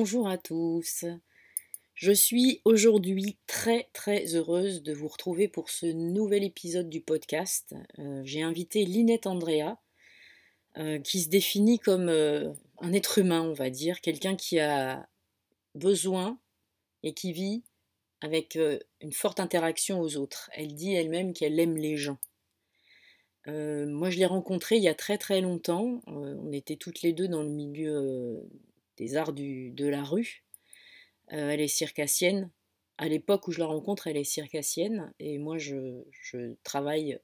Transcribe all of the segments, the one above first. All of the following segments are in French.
Bonjour à tous. Je suis aujourd'hui très très heureuse de vous retrouver pour ce nouvel épisode du podcast. Euh, j'ai invité Linette Andrea, euh, qui se définit comme euh, un être humain, on va dire, quelqu'un qui a besoin et qui vit avec une forte interaction aux autres. Elle dit elle-même qu'elle aime les gens. moi, je l'ai rencontrée il y a très très longtemps. on était toutes les deux dans le milieu des arts de la rue. Euh, elle est circassienne. À l'époque où je la rencontre, elle est circassienne. Et moi, je, travaille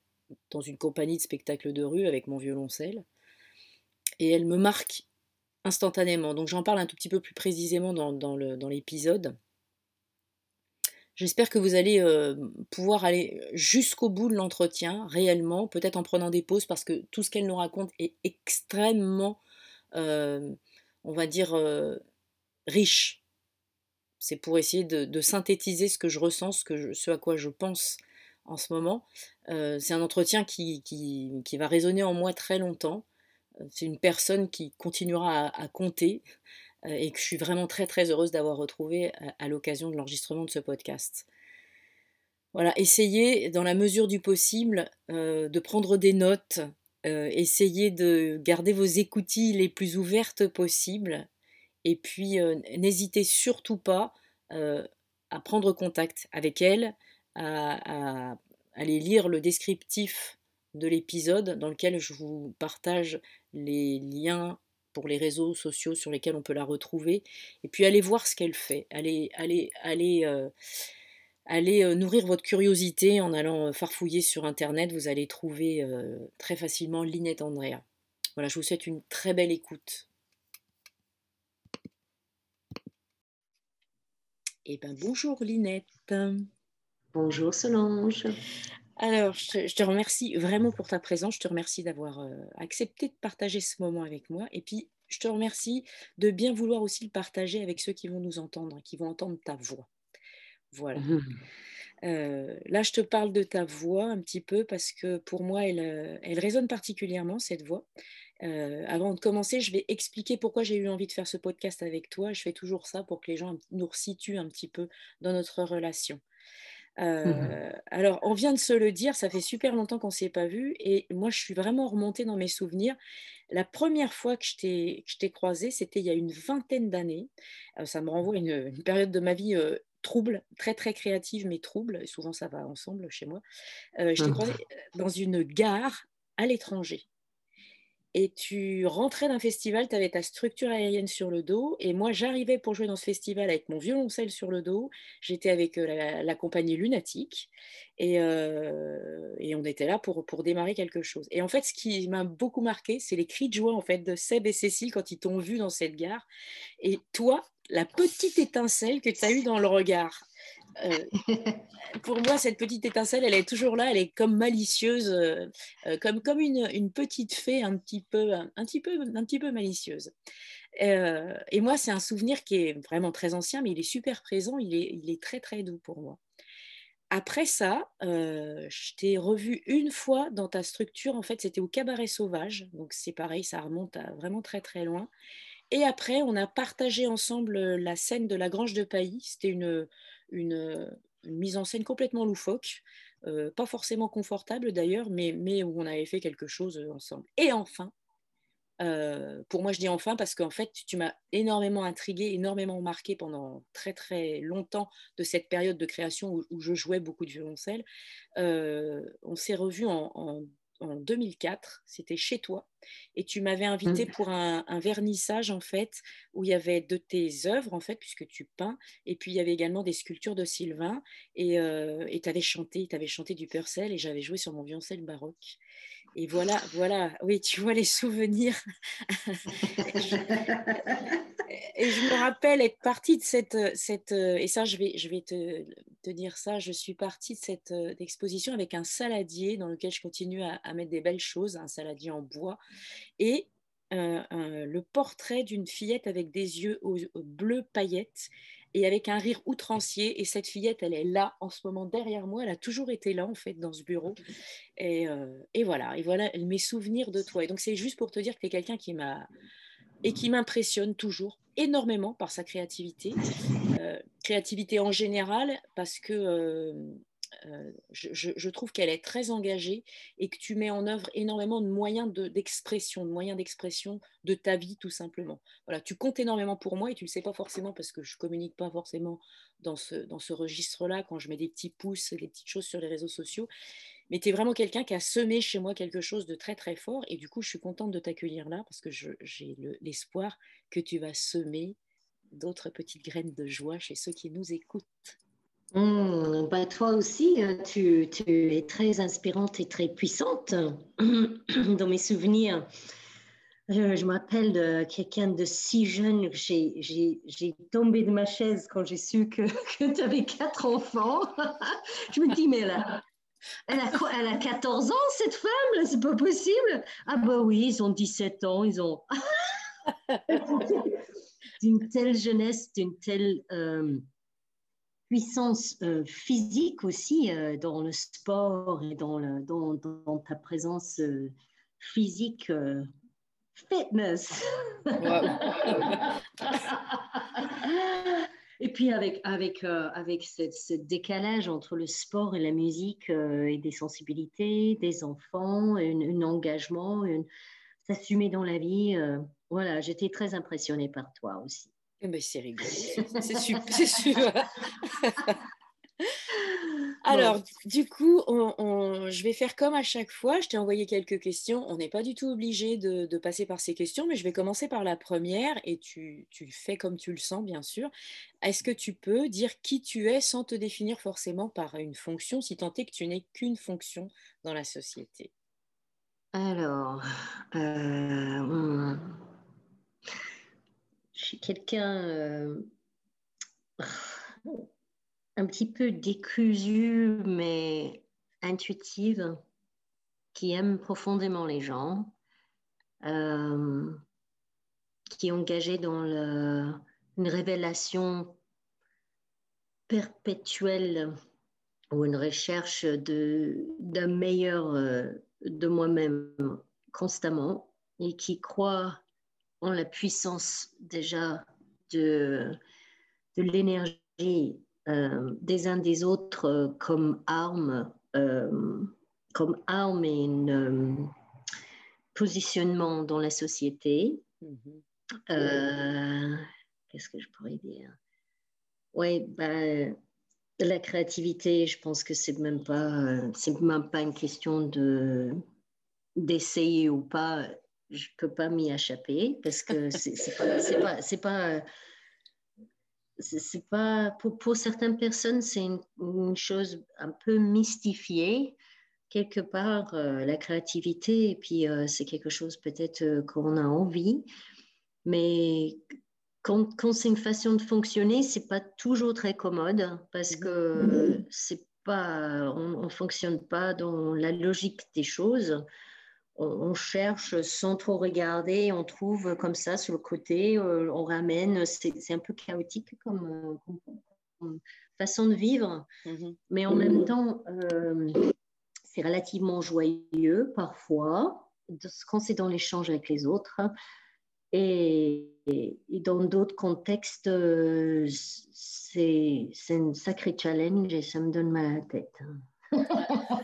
dans une compagnie de spectacles de rue avec mon violoncelle. Et elle me marque instantanément. Donc j'en parle un tout petit peu plus précisément dans, l'épisode. J'espère que vous allez euh, pouvoir aller jusqu'au bout de l'entretien, réellement, peut-être en prenant des pauses, parce que tout ce qu'elle nous raconte est extrêmement euh, on va dire, euh, riche. C'est pour essayer de, synthétiser ce que je ressens, ce, à quoi je pense en ce moment. Euh, c'est un entretien qui, qui, va résonner en moi très longtemps. Euh, c'est une personne qui continuera à, compter et que je suis vraiment très très heureuse d'avoir retrouvé à, l'occasion de l'enregistrement de ce podcast. Voilà, essayez dans la mesure du possible de prendre des notes, euh, essayez de garder vos écoutilles les plus ouvertes possibles. Et puis, euh, n'hésitez surtout pas euh, à prendre contact avec elle, à, aller lire le descriptif de l'épisode dans lequel je vous partage les liens pour les réseaux sociaux sur lesquels on peut la retrouver. Et puis, allez voir ce qu'elle fait. Allez, allez, allez allez euh, nourrir votre curiosité en allant euh, farfouiller sur Internet. Vous allez trouver euh, très facilement Linette Andrea. Voilà, je vous souhaite une très belle écoute. Eh bien, bonjour Linette. Bonjour Solange. Alors, je te, remercie vraiment pour ta présence. Je te remercie d'avoir accepté de partager ce moment avec moi. Et puis, je te remercie de bien vouloir aussi le partager avec ceux qui vont nous entendre, qui vont entendre ta voix. Voilà. Mmh euh, là, je te parle de ta voix un petit peu parce que pour moi, elle, elle résonne particulièrement, cette voix. Euh, avant de commencer, je vais expliquer pourquoi j'ai eu envie de faire ce podcast avec toi. Je fais toujours ça pour que les gens nous resituent un petit peu dans notre relation. Mmh alors, on vient de se le dire, ça fait super longtemps qu'on ne s'est pas vu et moi, je suis vraiment remontée dans mes souvenirs. La première fois que je t'ai croisée, c'était il y a une vingtaine d'années. ça me renvoie à une, une, période de ma vie trouble, très très créative mais trouble, et souvent ça va ensemble chez moi. Euh, je t'ai mmh. croisé dans une gare à l'étranger. Et tu rentrais d'un festival, tu avais ta structure aérienne sur le dos, et moi j'arrivais pour jouer dans ce festival avec mon violoncelle sur le dos. J'étais avec euh, la, compagnie Lunatique, et, euh, et, on était là pour, pour démarrer quelque chose. Et en fait, ce qui m'a beaucoup marqué, c'est les cris de joie en fait de Seb et Cécile quand ils t'ont vu dans cette gare. Et toi, la petite étincelle que tu as eue dans le regard. Euh, pour moi, cette petite étincelle, elle est toujours là, elle est comme malicieuse, euh, euh, comme, comme une, petite fée un petit peu, un, petit peu, un petit peu malicieuse. et moi, c'est un souvenir qui est vraiment très ancien, mais il est super présent, il est, il est très très doux pour moi. Après ça, je t'ai revu une fois dans ta structure, en fait, c'était au Cabaret Sauvage, donc c'est pareil, ça remonte à vraiment très très loin. Et après, on a partagé ensemble la scène de la Grange de Pailly. C'était une, mise en scène complètement loufoque, pas forcément confortable d'ailleurs, mais, où on avait fait quelque chose ensemble. Et enfin, pour moi, je dis enfin parce qu'en fait, tu m'as énormément intrigué, énormément marqué pendant très très longtemps de cette période de création où, je jouais beaucoup de violoncelle. on s'est revus en, 2004, c'était chez toi, et tu m'avais invité mmh. pour un, vernissage en fait où il y avait de tes œuvres en fait puisque tu peins, et puis il y avait également des sculptures de Sylvain, et tu avais chanté, tu avais chanté du Purcell, et j'avais joué sur mon violoncelle baroque. Et voilà, voilà, oui, tu vois les souvenirs. et, je, me rappelle être partie de cette, cette et ça, je vais, je vais te, te dire ça, je suis partie de cette euh, exposition avec un saladier dans lequel je continue à, mettre des belles choses, un saladier en bois, et euh, le portrait d'une fillette avec des yeux bleus paillettes et avec un rire outrancier. Et cette fillette, elle est là en ce moment derrière moi. Elle a toujours été là, en fait, dans ce bureau. Et, euh, et voilà, et voilà mes souvenirs de toi. Et donc, c'est juste pour te dire que tu es quelqu'un qui m'a et qui m'impressionne toujours énormément par sa créativité. Euh, créativité en général, parce que euh, euh, je, trouve qu'elle est très engagée et que tu mets en œuvre énormément de moyens d'expression, de, moyens d'expression de ta vie tout simplement. Voilà, tu comptes énormément pour moi et tu ne le sais pas forcément parce que je communique pas forcément dans ce, dans ce registre-là quand je mets des petits pouces, des petites choses sur les réseaux sociaux. Mais tu es vraiment quelqu'un qui a semé chez moi quelque chose de très très fort et du coup je suis contente de t'accueillir là parce que j'ai l'espoir que tu vas semer d'autres petites graines de joie chez ceux qui nous écoutent. Mmh, bah toi aussi, euh, tu, tu, es très inspirante et très puissante dans mes souvenirs. Je, je m'appelle de quelqu'un de si jeune. J'ai tombé de ma chaise quand j'ai su que, que tu avais quatre enfants. je me dis, mais a, elle a, quoi, elle a 14 ans, cette femme, c'est pas possible. Ah bah oui, ils ont 17 ans, ils ont... d'une telle jeunesse, d'une telle... Euh, puissance euh, physique aussi euh, dans le sport et dans, le, dans, dans ta présence physique fitness. et puis avec, avec, avec ce, décalage entre le sport et la musique et des sensibilités, des enfants, un, engagement, s'assumer dans la vie. voilà, j'étais très impressionnée par toi aussi. Eh ben, c'est rigolo, c'est super. Alors, du coup, je vais faire comme à chaque fois. Je t'ai envoyé quelques questions. On n'est pas du tout obligé de, passer par ces questions, mais je vais commencer par la première et tu, tu fais comme tu le sens, bien sûr. Est-ce que tu peux dire qui tu es sans te définir forcément par une fonction, si tant est que tu n'es qu'une fonction dans la société? Alors, euh, je suis quelqu'un euh, un petit peu décousu, mais intuitive, qui aime profondément les gens, euh, qui est engagé dans une révélation perpétuelle ou une recherche d'un meilleur euh, de moi-même constamment et qui croit la puissance déjà de, de l'énergie des uns des autres euh, comme arme, euh, comme arme et un positionnement dans la société. Mm-hmm. Qu'est-ce que je pourrais dire? Oui, ben, la créativité, je pense que c'est même pas, c'est même pas une question de d'essayer ou pas je peux pas m'y échapper parce que c'est pas c'est pas c'est pas pour, pour, certaines personnes c'est une, chose un peu mystifiée quelque part euh, la créativité et puis euh, c'est quelque chose peut-être euh, qu'on a envie. Mais quand, quand c'est une façon de fonctionner c'est pas toujours très commode parce que c'est pas on, on fonctionne pas dans la logique des choses on, cherche sans trop regarder, on trouve comme ça sur le côté, euh, on ramène, c'est un peu chaotique comme, euh, façon de vivre, mhm. mais en même temps, euh, c'est relativement joyeux parfois quand c'est dans l'échange avec les autres. Et, dans d'autres contextes, c'est un sacré challenge et ça me donne mal à la tête.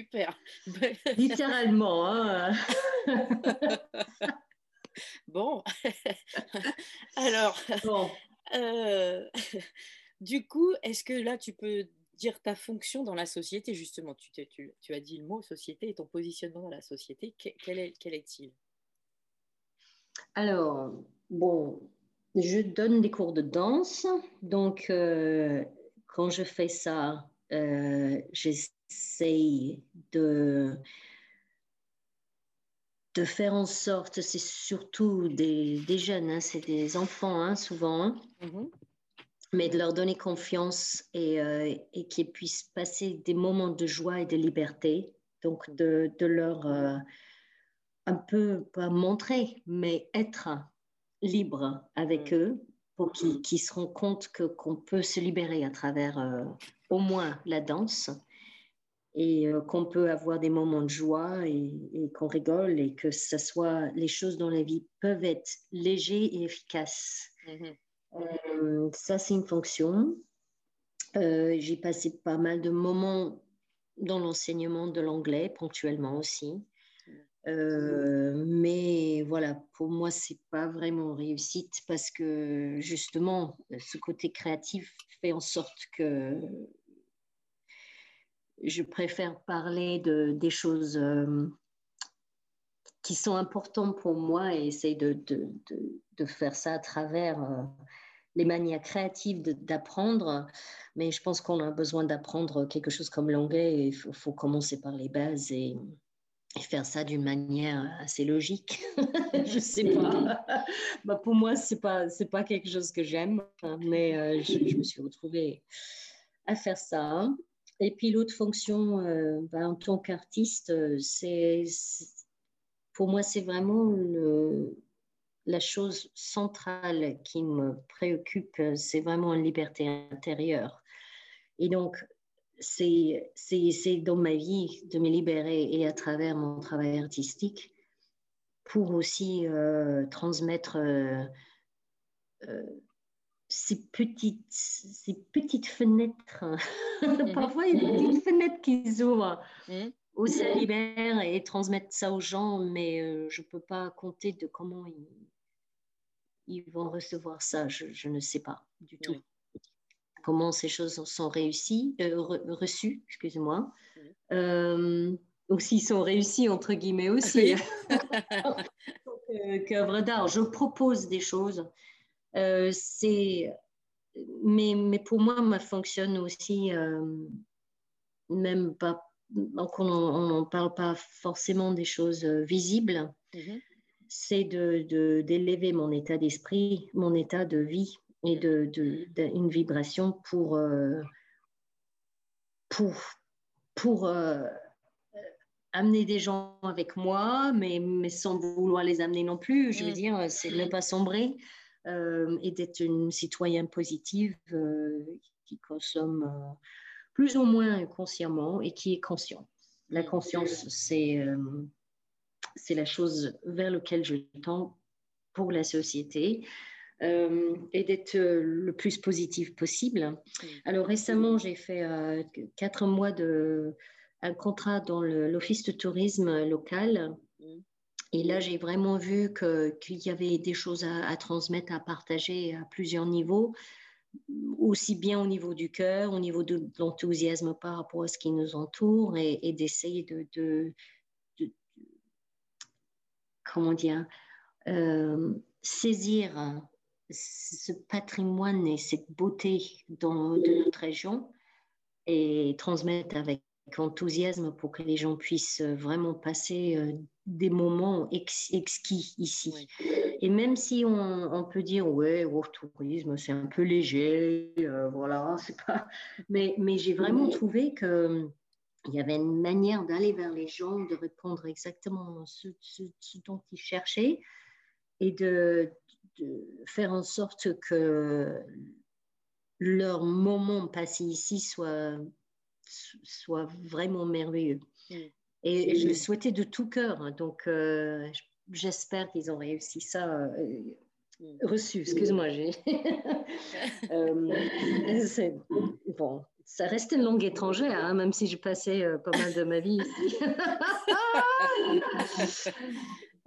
Super. Littéralement. Hein. bon. Alors, euh, du coup, est-ce que là, tu peux dire ta fonction dans la société, justement? Tu, tu, tu, as dit le mot société et ton positionnement dans la société. Quel est, quel est-il? Alors, bon, je donne des cours de danse. Donc, euh, quand je fais ça, euh, j'essaye de, de faire en sorte, c'est surtout des, des jeunes, hein, c'est des enfants hein, souvent, hein, mm-hmm. mais de leur donner confiance et, euh, et qu'ils puissent passer des moments de joie et de liberté. Donc, de, de leur euh, un peu, pas montrer, mais être libre avec mm. eux pour qu'ils se rendent compte qu'on peut se libérer à travers au moins la danse et euh, qu'on peut avoir des moments de joie et, qu'on rigole et que ça soit les choses dans la vie peuvent être légers et efficaces. Euh, ça, c'est une fonction. Euh, j'ai passé pas mal de moments dans l'enseignement de l'anglais ponctuellement aussi. mais voilà, pour moi, c'est pas vraiment réussite parce que justement, ce côté créatif fait en sorte que je préfère parler de, des choses euh, qui sont importantes pour moi et essayer de, de, de faire ça à travers euh, les manières créatives d'apprendre. Mais je pense qu'on a besoin d'apprendre quelque chose comme l'anglais. Il faut, commencer par les bases et, faire ça d'une manière assez logique. je sais pas. bah, pour moi, c'est pas c'est pas quelque chose que j'aime, mais euh, je, je, me suis retrouvée à faire ça. Et puis l'autre fonction, euh, ben, en tant qu'artiste, euh, c'est, pour moi, c'est vraiment la chose centrale qui me préoccupe, c'est vraiment une liberté intérieure. Et donc, c'est, c'est, dans ma vie de me libérer et à travers mon travail artistique pour aussi euh, transmettre ces petites, ces petites fenêtres. Mhm. Parfois, il y a des petites fenêtres qui s'ouvrent mmh. où ça libère et transmettre ça aux gens, mais euh, je ne peux pas compter de comment ils, ils vont recevoir ça. Je, ne sais pas du tout. Comment ces choses sont réussies, euh, reçues, excusez-moi. Euh, ou s'ils sont réussis, entre guillemets aussi. Qu'œuvre d'art. Je propose des choses euh, c'est, mais, mais, pour moi, ça fonctionne aussi, euh, même pas, on n'en parle pas forcément des choses euh, visibles, mm-hmm. c'est de, d'élever mon état d'esprit, mon état de vie et de, de, une vibration pour, pour, pour amener des gens avec moi, mais, mais sans vouloir les amener non plus. Je veux mm. dire, c'est ne pas sombrer. Euh, et d'être une citoyenne positive euh, qui consomme euh, plus ou moins consciemment et qui est conscient. La conscience, c'est c'est la chose vers laquelle je tends pour la société. et d'être le plus positif possible. Alors récemment, j'ai fait quatre mois de un contrat dans l'office de tourisme local et là, j'ai vraiment vu qu'il y avait des choses à, transmettre, à partager à plusieurs niveaux, aussi bien au niveau du cœur, au niveau de, l'enthousiasme par rapport à ce qui nous entoure et, d'essayer de, comment dire, euh, saisir ce patrimoine et cette beauté de notre région et transmettre avec enthousiasme pour que les gens puissent vraiment passer euh, des moments exquis ici. Et même si on, peut dire, ouais, au tourisme, c'est un peu léger, euh, voilà, c'est pas. Mais, mais j'ai vraiment trouvé que il y avait une manière d'aller vers les gens, de répondre exactement ce, ce, dont ils cherchaient et de, de, faire en sorte que leur moment passé ici soit, soit vraiment merveilleux. Mm. Et je le souhaitais de tout cœur. Donc, j'espère qu'ils ont réussi ça reçu, excuse-moi. euh, bon, ça reste une langue étrangère, hein, même si j'ai passé euh, pas mal de ma vie ici.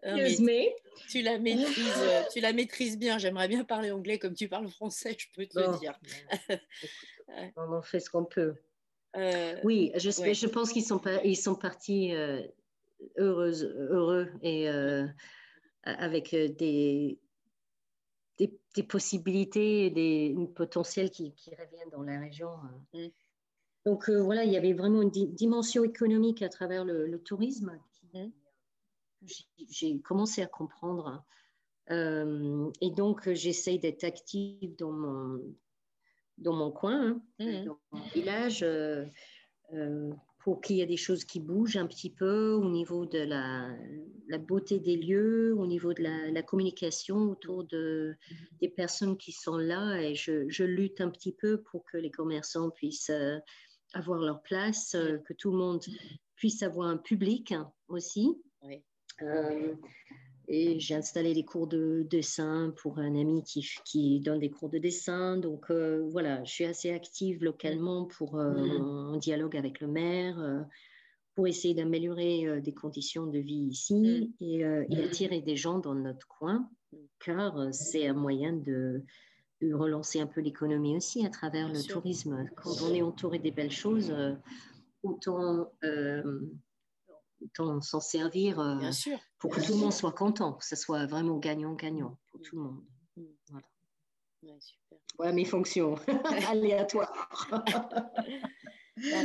tu la maîtrises, euh, tu la maîtrises bien. J'aimerais bien parler anglais comme tu parles français, je peux te le dire. on en fait ce qu'on peut. Euh, oui, je, je pense qu'ils sont, ils sont partis heureuses, heureux et avec des, des, possibilités, des potentiels qui, qui, reviennent dans la région. Euh. Mm. Donc euh, voilà, il y avait vraiment une dimension économique à travers le, tourisme mm. j'ai commencé à comprendre. Euh, et donc j'essaye d'être active dans mon, dans mon coin, hein, mm. dans mon village pour qu'il y ait des choses qui bougent un petit peu au niveau de la, la beauté des lieux, au niveau de la, la, communication autour de, des personnes qui sont là. Et je, je, lutte un petit peu pour que les commerçants puissent euh, avoir leur place, euh, que tout le monde puisse avoir un public aussi. Oui. Euh, et j'ai installé des cours de dessin pour un ami qui, qui donne des cours de dessin. Donc euh, voilà, je suis assez active localement pour euh, dialogue avec le maire, euh, pour essayer d'améliorer des conditions de vie ici mm. et, attirer des gens dans notre coin, car c'est un moyen de, relancer un peu l'économie aussi à travers le tourisme. Quand on est entouré des belles choses, autant autant s'en servir euh, pour que tout le monde soit content, que ce soit vraiment gagnant-gagnant pour tout le monde. Mm. Voilà. Ouais, super. mes fonctions aléatoires.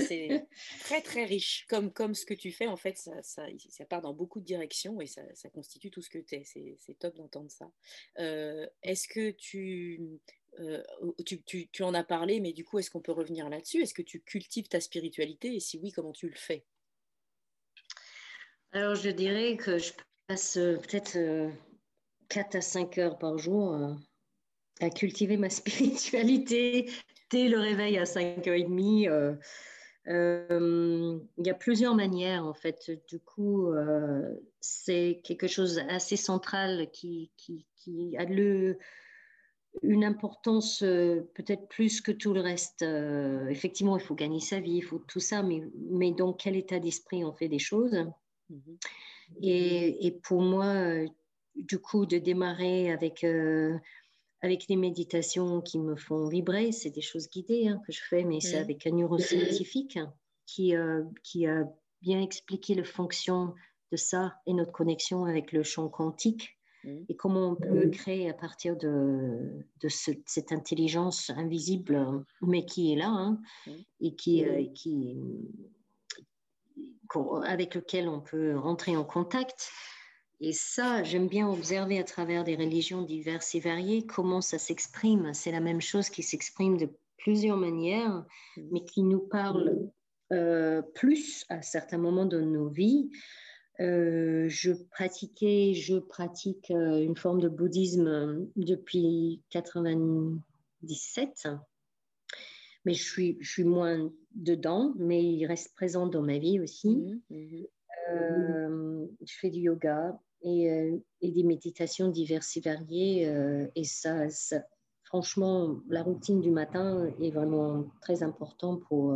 c'est très très riche, comme, comme ce que tu fais, en fait, ça, ça, ça part dans beaucoup de directions et ça, ça constitue tout ce que tu es. C'est top d'entendre ça. Euh, est-ce que tu, euh, tu, tu, tu, en as parlé, mais du coup, est-ce qu'on peut revenir là-dessus? Est-ce que tu cultives ta spiritualité? Et si oui, comment tu le fais? Alors, je dirais que je passe euh, peut-être 4 euh, à 5 heures par jour euh, à cultiver ma spiritualité dès le réveil à 5h30. Il y a plusieurs manières, en fait. Du coup, c'est quelque chose d'assez central qui, a une importance peut-être plus que tout le reste. effectivement, il faut gagner sa vie, il faut tout ça, mais, mais dans quel état d'esprit on fait des choses Mhm. Et, pour moi, euh, du coup, de démarrer avec, euh, avec les méditations qui me font vibrer, c'est des choses guidées hein, que je fais, mais c'est mhm. avec un neuroscientifique qui, euh, qui a bien expliqué la fonction de ça et notre connexion avec le champ quantique mhm. et comment on peut créer à partir de, de cette intelligence invisible, mais qui est là hein, et qui, qui, avec lequel on peut rentrer en contact. Et ça, j'aime bien observer à travers des religions diverses et variées comment ça s'exprime. C'est la même chose qui s'exprime de plusieurs manières, mais qui nous parle euh, plus à certains moments de nos vies. Euh, je pratiquais, je pratique euh, une forme de bouddhisme depuis 97 mais je suis, je suis moins dedans, mais il reste présent dans ma vie aussi. Mhm, mhm. Euh, je fais du yoga et, euh, et des méditations diverses et variées. Euh, et ça, ça, franchement, la routine du matin est vraiment très importante pour,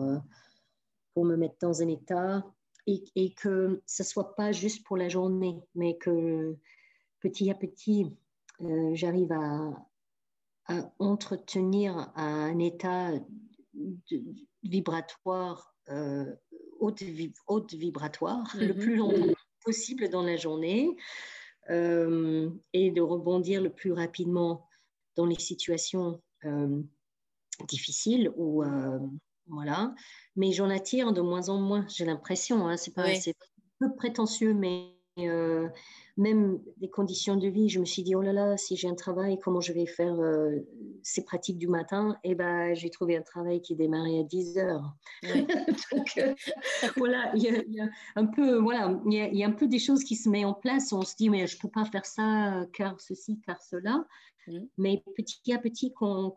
pour me mettre dans un état et, et que ce ne soit pas juste pour la journée, mais que petit à petit, j'arrive à, à entretenir un état vibratoire, euh, haute, haute, vibratoire, le mhm. plus longtemps possible dans la journée euh, et de rebondir le plus rapidement dans les situations euh, difficiles ou voilà. Mais j'en attire de moins en moins, j'ai l'impression. Hein, c'est pas, c'est peu prétentieux, mais même des conditions de vie, je me suis dit, oh là là, si j'ai un travail, comment je vais faire euh, ces pratiques du matin? Et eh ben, j'ai trouvé un travail qui démarrait à 10 heures. Donc, euh, voilà, il y, a, un peu, voilà, il y, a, un peu des choses qui se mettent en place. On se dit, mais je peux pas faire ça car ceci, car cela. Mm. Mais petit à petit, quand,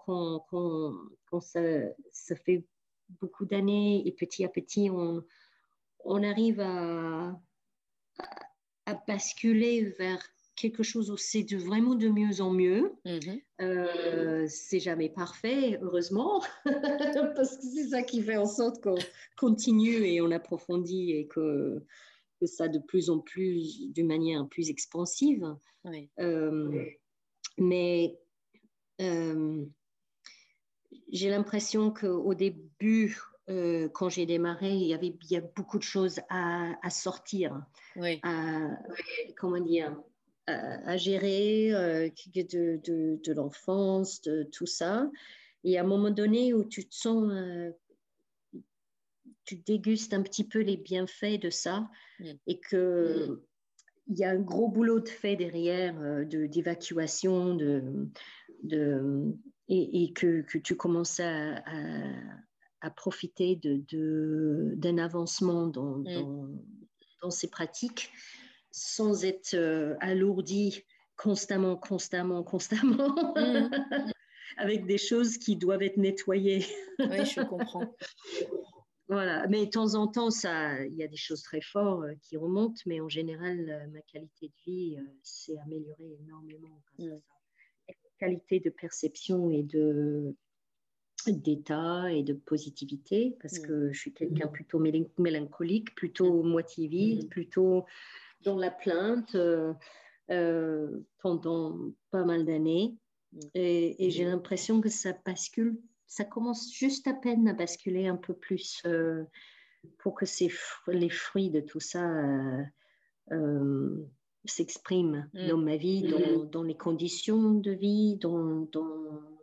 ça, ça, fait beaucoup d'années et petit à petit, on on arrive à, à, basculer vers quelque chose où c'est de, vraiment de mieux en mieux. Mm-hmm. Euh, c'est jamais parfait, heureusement, parce que c'est ça qui fait en sorte qu'on continue et on approfondit et que, que ça de plus en plus, d'une manière plus expansive. Euh, mais euh, j'ai l'impression qu'au début, euh, quand j'ai démarré, il y avait a beaucoup de choses à, à sortir, à, comment dire, à, gérer euh, de, de, de l'enfance, de tout ça. Et à un moment donné où tu te sens, euh, tu dégustes un petit peu les bienfaits de ça et que il y a un gros boulot de fait derrière, de d'évacuation, de, de, et, et que, que, tu commences à, à profiter d'un de, d'un avancement dans, mm. dans, ces pratiques sans être euh, alourdi constamment, constamment, constamment, mm. avec des choses qui doivent être nettoyées. oui, je comprends. Voilà, mais de temps en temps, il y a des choses très fortes euh, qui remontent, mais en général, euh, ma qualité de vie s'est améliorée énormément grâce à mm. qualité de perception et de, d'état et de positivité parce mm. que je suis quelqu'un plutôt mélancolique, plutôt mm. moitié vide, mm. plutôt dans la plainte euh, euh, pendant pas mal d'années. Et, j'ai l'impression que ça bascule, ça commence juste à peine à basculer un peu plus euh, pour que les fruits de tout ça s'expriment dans ma vie, dans, dans, les conditions de vie, dans, dans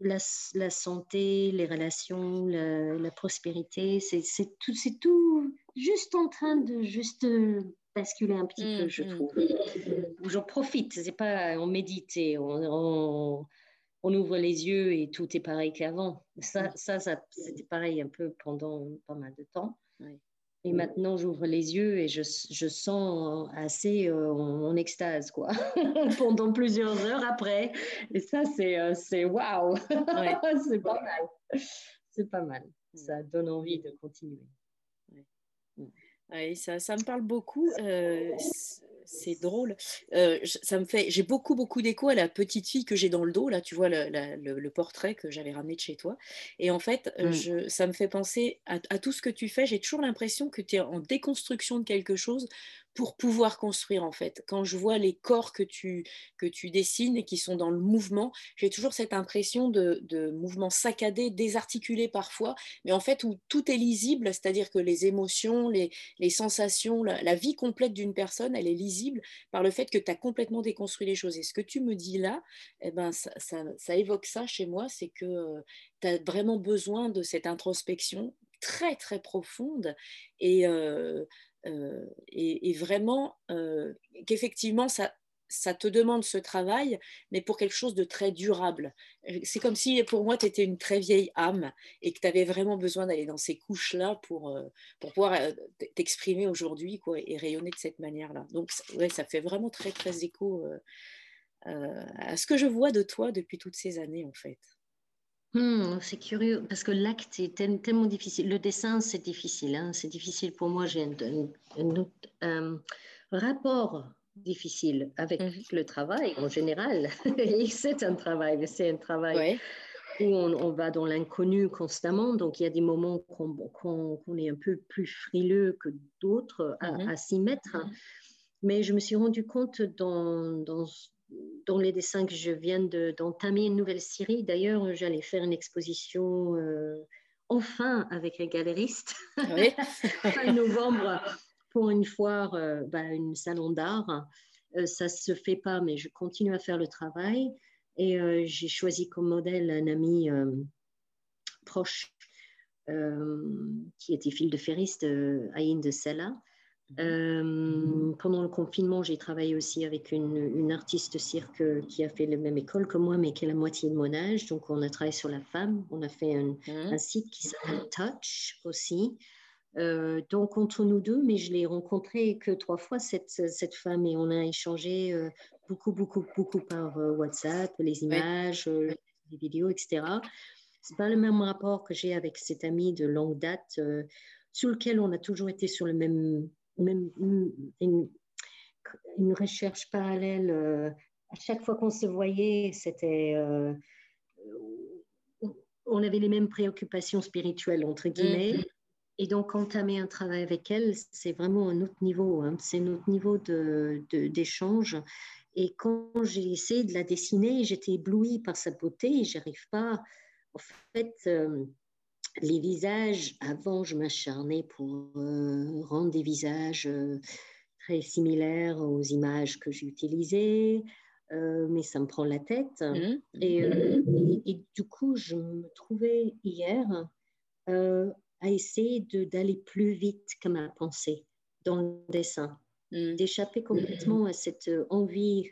la, la, santé, les relations, la, prospérité, c'est tout, c'est tout juste en train de juste basculer un petit peu, je mmh, mmh. trouve. J'en profite, c'est pas on médite et on, on, ouvre les yeux et tout est pareil qu'avant. Ça, mmh. ça, ça c'était pareil un peu pendant pas mal de temps. Et maintenant, j'ouvre les yeux et je, je sens assez euh, en, extase, quoi, pendant plusieurs heures après. Et ça, c'est euh, c'est waouh! c'est pas mal. C'est pas mal. Ça donne envie de continuer. Oui, ça, ça me parle beaucoup. Euh, c'est drôle. Euh, ça me fait, j'ai beaucoup, beaucoup d'écho à la petite fille que j'ai dans le dos. Là, tu vois le, portrait que j'avais ramené de chez toi. Et en fait, euh, je, ça me fait penser à, à, tout ce que tu fais. J'ai toujours l'impression que tu es en déconstruction de quelque chose pour pouvoir construire en fait. Quand je vois les corps que tu, que tu dessines et qui sont dans le mouvement, j'ai toujours cette impression de, de, mouvement saccadé, désarticulé parfois, mais en fait où tout est lisible, c'est-à-dire que les émotions, les, les sensations, la, vie complète d'une personne, elle est lisible par le fait que tu as complètement déconstruit les choses. Et ce que tu me dis là, eh ben, ça, ça, évoque ça chez moi, c'est que euh, tu as vraiment besoin de cette introspection très très profonde et euh, euh, et, vraiment euh, qu'effectivement, ça, ça te demande ce travail, mais pour quelque chose de très durable. Euh, c'est comme si pour moi, tu étais une très vieille âme et que tu avais vraiment besoin d'aller dans ces couches-là pour, pour pouvoir t'exprimer aujourd'hui quoi, et rayonner de cette manière-là. Donc, ouais, ça fait vraiment très, très écho à ce que je vois de toi depuis toutes ces années, en fait. Hmm, c'est curieux parce que l'acte est tellement difficile. Le dessin, c'est difficile. Hein. C'est difficile pour moi. J'ai un, euh, rapport difficile avec mhm. le travail en général. c'est un travail, mais c'est un travail où on, va dans l'inconnu constamment. Donc, il y a des moments qu'on est un peu plus frileux que d'autres à, mhm. s'y mettre. Mhm. Mais je me suis rendu compte dans, dans dans les dessins que je viens d'entamer une nouvelle série. D'ailleurs, j'allais faire une exposition euh, enfin avec un galeriste oui. fin novembre pour une foire, euh, bah, une salon d'art. Euh, ça ne se fait pas, mais je continue à faire le travail. Et j'ai choisi comme modèle un ami proche qui était fil de ferriste, Aïn de Sella euh, pendant le confinement, j'ai travaillé aussi avec une, une, artiste cirque qui a fait la même école que moi, mais qui est la moitié de mon âge. Donc, on a travaillé sur la femme. On a fait un, hein? site qui s'appelle Touch aussi. Euh, donc, entre nous deux, mais je l'ai rencontrée que trois fois, cette, cette femme, et on a échangé euh, beaucoup, beaucoup, beaucoup par WhatsApp, les images, les vidéos, etc. C'est pas le même rapport que j'ai avec cette amie de longue date sur lequel on a toujours été sur le même, même une, recherche parallèle. Euh, à chaque fois qu'on se voyait, c'était, euh, on avait les mêmes préoccupations spirituelles entre guillemets. Mm-hmm. Et donc, entamer un travail avec elle, c'est vraiment un autre niveau. Hein. C'est un autre niveau d'échange. De, et quand j'ai essayé de la dessiner, j'étais éblouie par sa beauté. J'arrive pas. En fait, euh, les visages, avant, je m'acharnais pour euh, rendre des visages euh, très similaires aux images que j'utilisais, mais ça me prend la tête. Mmh. Et, et, du coup, je me trouvais hier à essayer d'aller plus vite que ma pensée dans le dessin, mm. d'échapper complètement à cette euh, envie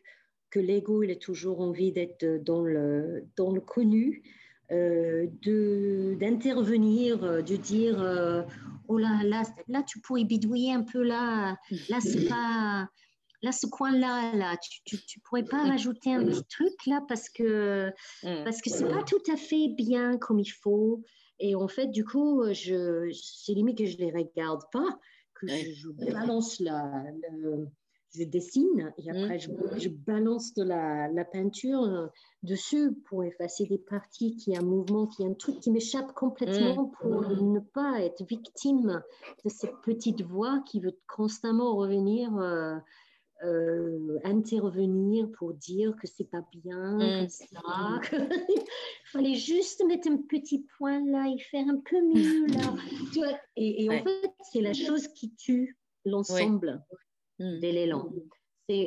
que l'ego, il a toujours envie d'être dans le, dans le connu, euh, d'intervenir, euh, de, dire euh, oh là, là, là, tu pourrais bidouiller un peu là, là, c'est pas. Là, ce coin-là, là, tu, tu, pourrais pas rajouter un petit truc là parce que mm. parce que c'est pas tout à fait bien comme il faut. Et en fait, du coup, je, c'est limite que je les regarde pas, que je, balance la, je dessine et après mmh. je, balance de la, la, peinture dessus pour effacer des parties qui a un mouvement, qui a un truc qui m'échappe complètement mmh. pour ne pas être victime de cette petite voix qui veut constamment revenir. Euh, euh, intervenir pour dire que c'est pas bien, mmh. ça. Il fallait juste mettre un petit point là et faire un peu mieux là. et, en fait, c'est la chose qui tue l'ensemble mmh. de l'élan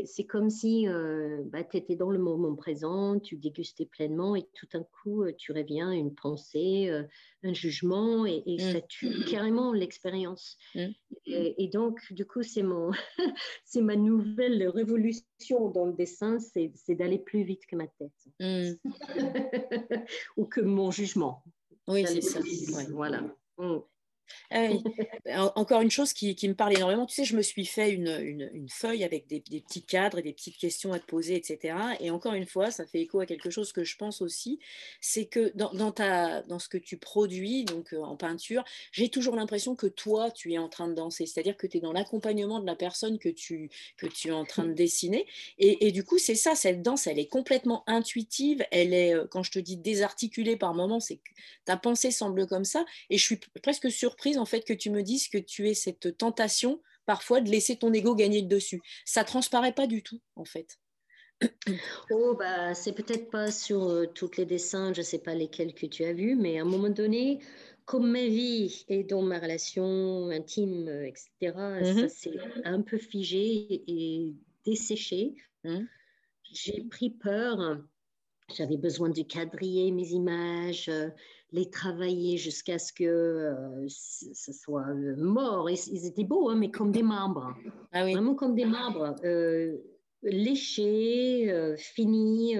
c'est comme si euh, bah, tu étais dans le moment présent, tu dégustais pleinement et tout d'un coup, euh, tu reviens à une pensée, euh, un jugement et, mmh. ça tue carrément l'expérience. Mmh. Et, donc, du coup, c'est ma nouvelle révolution dans le dessin, c'est d'aller plus vite que ma tête mmh. ou que mon jugement. Oui, c'est ça. Voilà. Ah encore une chose qui, me parle énormément, tu sais, je me suis fait une, feuille avec des, petits cadres et des petites questions à te poser, etc. Et encore une fois, ça fait écho à quelque chose que je pense aussi, c'est que dans, ta, dans ce que tu produis, donc euh, en peinture, j'ai toujours l'impression que toi, tu es en train de danser, c'est-à-dire que tu es dans l'accompagnement de la personne que tu, que tu es en train de dessiner. Et, du coup, c'est ça, cette danse, elle est complètement intuitive, elle est, euh, quand je te dis désarticulée par moments, c'est que ta pensée semble comme ça. Et je suis presque surprise en fait que tu me dises que tu es cette tentation parfois de laisser ton ego gagner le dessus. Ça transparaît pas du tout en fait. Oh bah c'est peut-être pas sur euh, tous les dessins, je sais pas lesquels que tu as vus, mais à un moment donné, comme ma vie et dans ma relation intime, euh, etc., ça mm-hmm. s'est un peu figé et desséché. Mm. J'ai pris peur. J'avais besoin de cadrer mes images, euh, les travailler jusqu'à ce que euh, ce soit euh, mort. Ils, étaient beaux, hein, mais comme des marbres. Ah Vraiment comme des marbres. Euh, léchés, finis,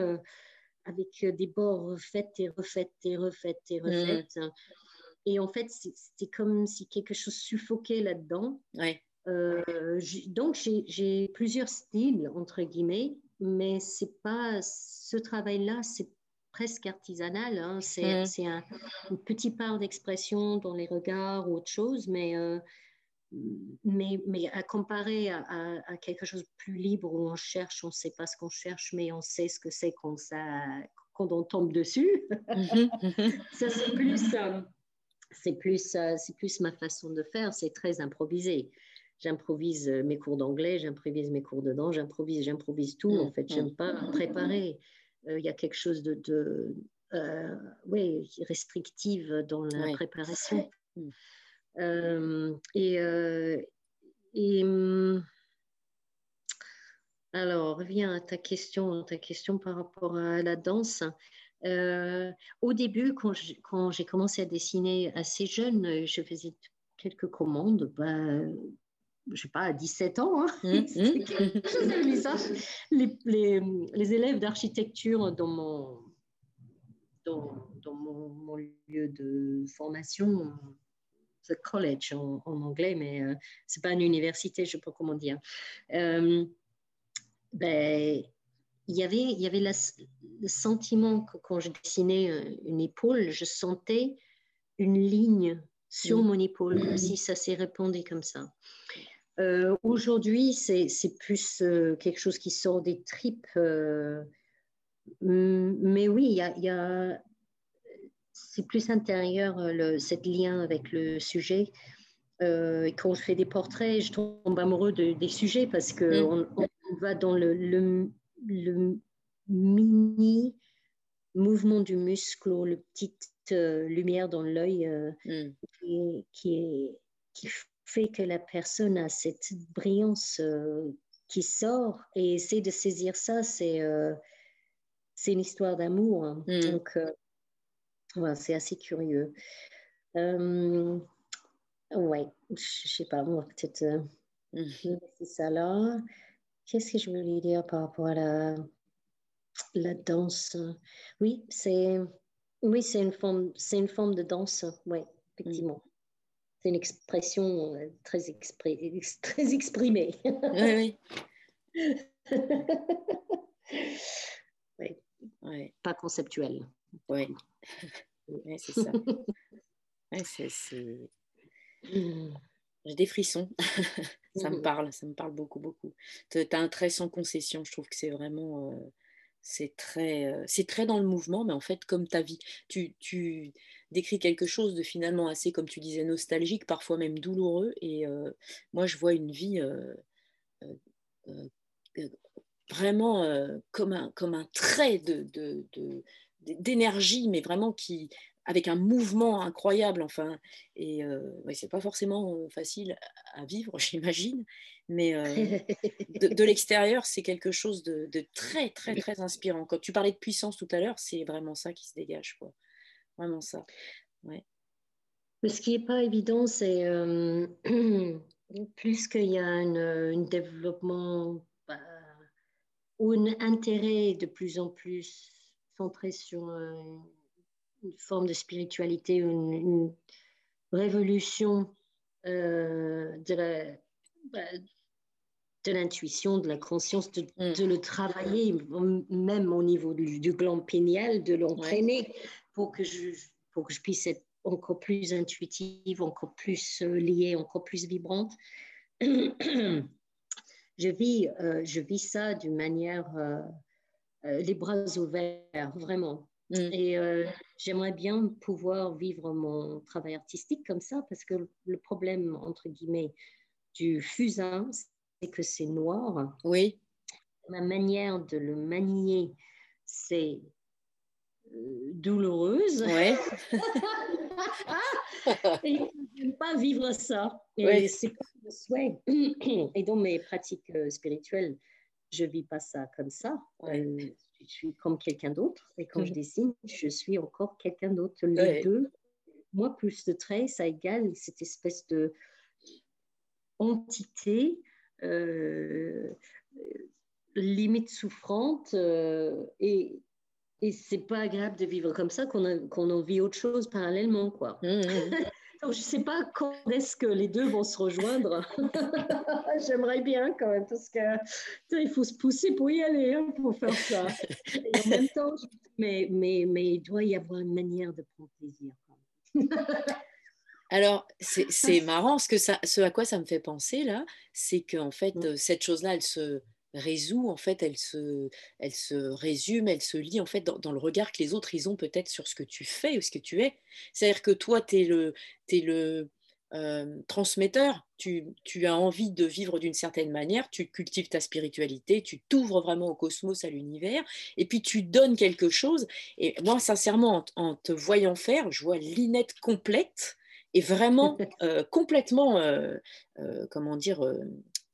avec des bords refaits et refaits et refaits et mm. refaits. Et en fait, c'était comme si quelque chose suffoquait là-dedans. donc, j'ai plusieurs styles, entre guillemets, mais c'est pas ce travail-là, c'est presque artisanal. Hein. C'est, mmh. un, une petite part d'expression dans les regards ou autre chose, mais, euh, mais, mais, à comparer à, quelque chose de plus libre où on cherche, on ne sait pas ce qu'on cherche, mais on sait ce que c'est quand, ça, quand on tombe dessus. Mmh mmh ça, c'est plus, euh, c'est, plus, euh, c'est plus ma façon de faire. C'est très improvisé j'improvise mes cours d'anglais, j'improvise mes cours de danse, j'improvise, j'improvise tout. En fait, j'aime pas préparer. Euh, il y a quelque chose de, de euh, restrictive dans la préparation. Mm. Euh, et, et hum, alors, reviens à ta question, ta question par rapport à la danse. au début, quand j'ai commencé à dessiner assez jeune, je faisais quelques commandes. Bah, je sais pas, à 17 ans. Hein. Mmh, mmh. les, les, les, élèves d'architecture dans mon, dans, dans mon, lieu de formation, the college en, anglais, mais euh, c'est pas une université, je sais pas comment dire. Euh, ben, il y avait, il y avait le sentiment que quand je dessinais euh, une épaule, je sentais une ligne sur mon épaule, si ça s'est répandu comme ça. Euh, aujourd'hui, c'est plus euh, quelque chose qui sort des tripes. Euh, mais oui, il y a, c'est plus intérieur, le, cette lien avec le sujet. quand je fais des portraits, je tombe amoureux des sujets parce qu'on mm. on va dans le, le, mini mouvement du muscle, le petite lumière dans l'œil mm. qui, qui, est, qui fait que la personne a cette brillance euh, qui sort et essaie de saisir ça, c'est euh, c'est une histoire d'amour. Hein. Mm. Donc, euh, c'est assez curieux. ouais, je sais pas, va peut-être mm. ça là. Qu'est-ce que je voulais dire par rapport à la, la danse? Oui, c'est oui, c'est une forme, c'est une forme de danse. Oui, effectivement c'est une expression euh, très, très exprimée. Oui, oui. oui. Pas conceptuelle. Oui, c'est ça. c'est, J'ai des frissons. ça me mm. parle, ça me parle beaucoup, beaucoup. Tu as un trait sans concession. Je trouve que c'est vraiment. Euh, c'est très, euh, c'est très dans le mouvement, mais en fait, comme ta vie, tu, tu décrit quelque chose de finalement assez, comme tu disais, nostalgique, parfois même douloureux. Et euh, moi, je vois une vie euh, vraiment comme, un, comme un trait de, d'énergie, mais vraiment qui, avec un mouvement incroyable, enfin, et ouais, c'est pas forcément facile à vivre, j'imagine, mais de, l'extérieur, c'est quelque chose de, très, très, très inspirant. Quand tu parlais de puissance tout à l'heure, c'est vraiment ça qui se dégage, quoi. Vraiment ça. Ouais. Mais ce qui n'est pas évident, c'est plus qu'il y a un développement bah, ou un intérêt de plus en plus centré sur une forme de spiritualité, une, une révolution euh, de bah, de l'intuition, de la conscience, de, mm. le travailler, même au niveau du, gland pénial, de l'entraîner pour, que je, pour que je puisse être encore plus intuitive, encore plus euh, liée, encore plus vibrante. je, vis, euh, je vis ça d'une manière, les bras ouverts, vraiment. Mm. Et euh, j'aimerais bien pouvoir vivre mon travail artistique comme ça, parce que le problème, entre guillemets, du fusain, c'est que c'est noir. Oui. Ma manière de le manier, c'est euh, douloureuse. Oui. et je n'aime pas vivre ça. Et c'est pas le souhait. Et dans mes pratiques euh, spirituelles, je vis pas ça comme ça je suis comme quelqu'un d'autre. Et quand je mhm. dessine, je suis encore quelqu'un d'autre. Les deux, moi, plus de traits, ça égale cette espèce de entité euh, limite souffrante. Euh, et, et c'est pas agréable de vivre comme ça, qu'on qu'on en vit autre chose parallèlement. quoi. Mmh, mmh. Donc, je ne sais pas quand est-ce que les deux vont se rejoindre. J'aimerais bien quand même, parce qu'il faut se pousser pour y aller, hein, pour faire ça. Et en même temps, mais, mais, mais il doit y avoir une manière de prendre plaisir. Alors, c'est marrant, ce, que ça, ce à quoi ça me fait penser, là, c'est qu'en fait, mm. cette chose-là, elle se, résout, en fait, elle se, elle se résume, elle se lit en fait dans, le regard que les autres ils ont peut-être sur ce que tu fais ou ce que tu es. C'est-à-dire que toi, tu es le, es le euh, transmetteur, tu, tu, as envie de vivre d'une certaine manière, tu cultives ta spiritualité, tu t'ouvres vraiment au cosmos, à l'univers, et puis tu donnes quelque chose. Et moi, sincèrement, en, te voyant faire, je vois l'inette complète et vraiment euh, complètement, euh, comment dire,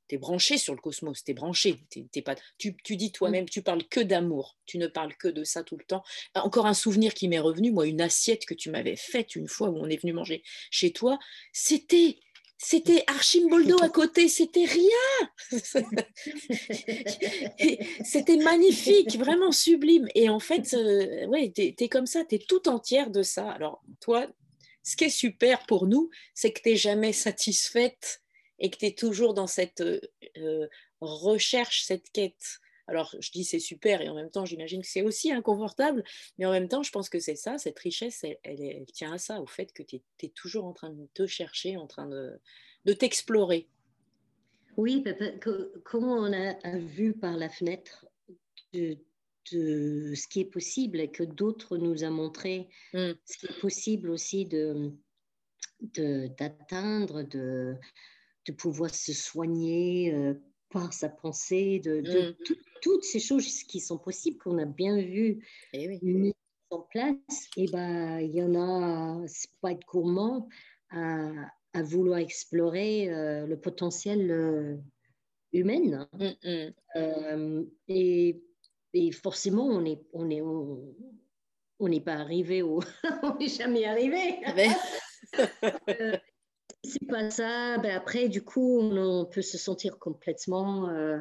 tu es branché sur le cosmos, tu es branché. pas, tu, tu dis toi-même, mm. tu parles que d'amour, tu ne parles que de ça tout le temps. Encore un souvenir qui m'est revenu, moi, une assiette que tu m'avais faite une fois où on est venu manger chez toi, c'était c'était Archimboldo à côté, c'était rien. c'était magnifique, vraiment sublime. Et en fait, euh, ouais, tu es, comme ça, tu es tout entière de ça. Alors, toi, ce qui est super pour nous, c'est que tu n'es jamais satisfaite et que tu es toujours dans cette euh, euh, recherche, cette quête Alors, je dis c'est super et en même temps, j'imagine que c'est aussi inconfortable, mais en même temps, je pense que c'est ça, cette richesse, elle, tient à ça, au fait que tu es, toujours en train de te chercher, en train de, de t'explorer. Oui, comment on a vu par la fenêtre de, ce qui est possible et que d'autres nous ont montré mmh. ce qui est possible aussi de d'atteindre, de, de, pouvoir se soigner euh, par sa pensée, de, mmh. toutes ces choses qui sont possibles, qu'on a bien vu et eh en place, et eh ben il y en a, c'est pas être gourmand à, à vouloir explorer euh, le potentiel euh, humain. Hein. Mmh, mmh. et, et, forcément, on n'est on est, on, n'est pas arrivé au, on n'est jamais arrivé. euh, c'est pas ça, ben après, du coup, on, peut se sentir complètement euh,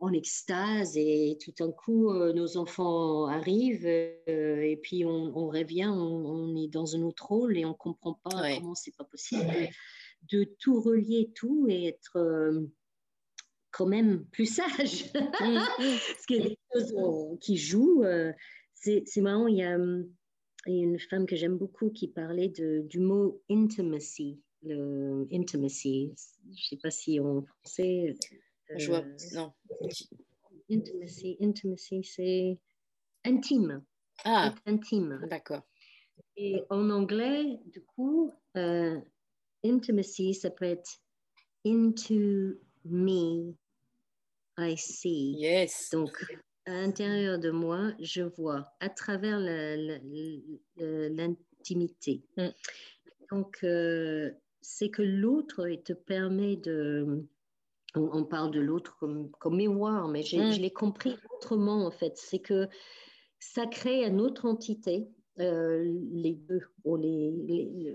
en extase et tout d'un coup, euh, nos enfants arrivent euh, et puis on, revient, on, est dans un autre rôle et on comprend pas comment c'est pas possible de, tout relier tout et être quand même plus sage. Mmh. Parce qu'il y a des choses qui jouent. c'est marrant, il y a il y a une femme que j'aime beaucoup qui parlait de, du mot intimacy. Le intimacy, je ne sais pas si en français. Euh, je vois, non. Intimacy, intimacy, c'est intime. Ah, intime. D'accord. Et en anglais, du coup, euh, intimacy, ça peut être into me, I see. Yes. Donc, à l'intérieur de moi, je vois à travers l'intimité. Mm. Donc, euh, c'est que l'autre te permet de... On, parle de l'autre comme, comme, miroir, mais mm. je l'ai compris autrement en fait. C'est que ça crée une autre entité, euh, les deux, ou les,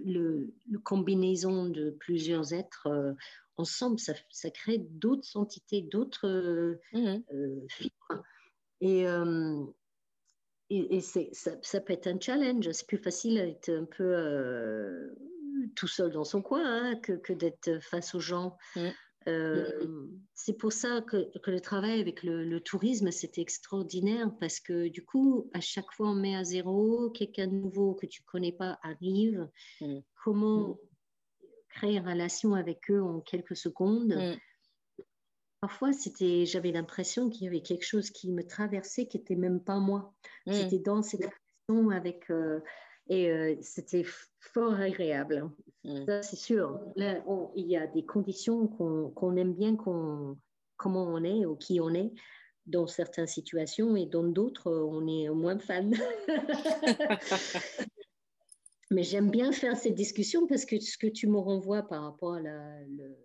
le, combinaison de plusieurs êtres euh, ensemble, ça, ça crée d'autres entités, d'autres mm. fibres. Et, euh, et, ça, ça, peut être un challenge. C'est plus facile d'être un peu euh, tout seul dans son coin hein, que, que d'être face aux gens. Mm. Euh, c'est pour ça que, que, le travail avec le, tourisme, c'était extraordinaire parce que du coup, à chaque fois, on met à zéro, quelqu'un de nouveau que tu connais pas arrive. Mm. Comment mm. créer une relation avec eux en quelques secondes? Parfois, c'était, j'avais l'impression qu'il y avait quelque chose qui me traversait, qui n'était même pas moi. C'était dans cette relation avec. Euh, et euh, c'était fort agréable. Mmh. Ça, c'est sûr. Là, il y a des conditions qu'on aime bien qu'on, comment on est ou qui on est dans certaines situations et dans d'autres, on est moins fan. Mais j'aime bien faire cette discussion parce que ce que tu me renvoies par rapport à le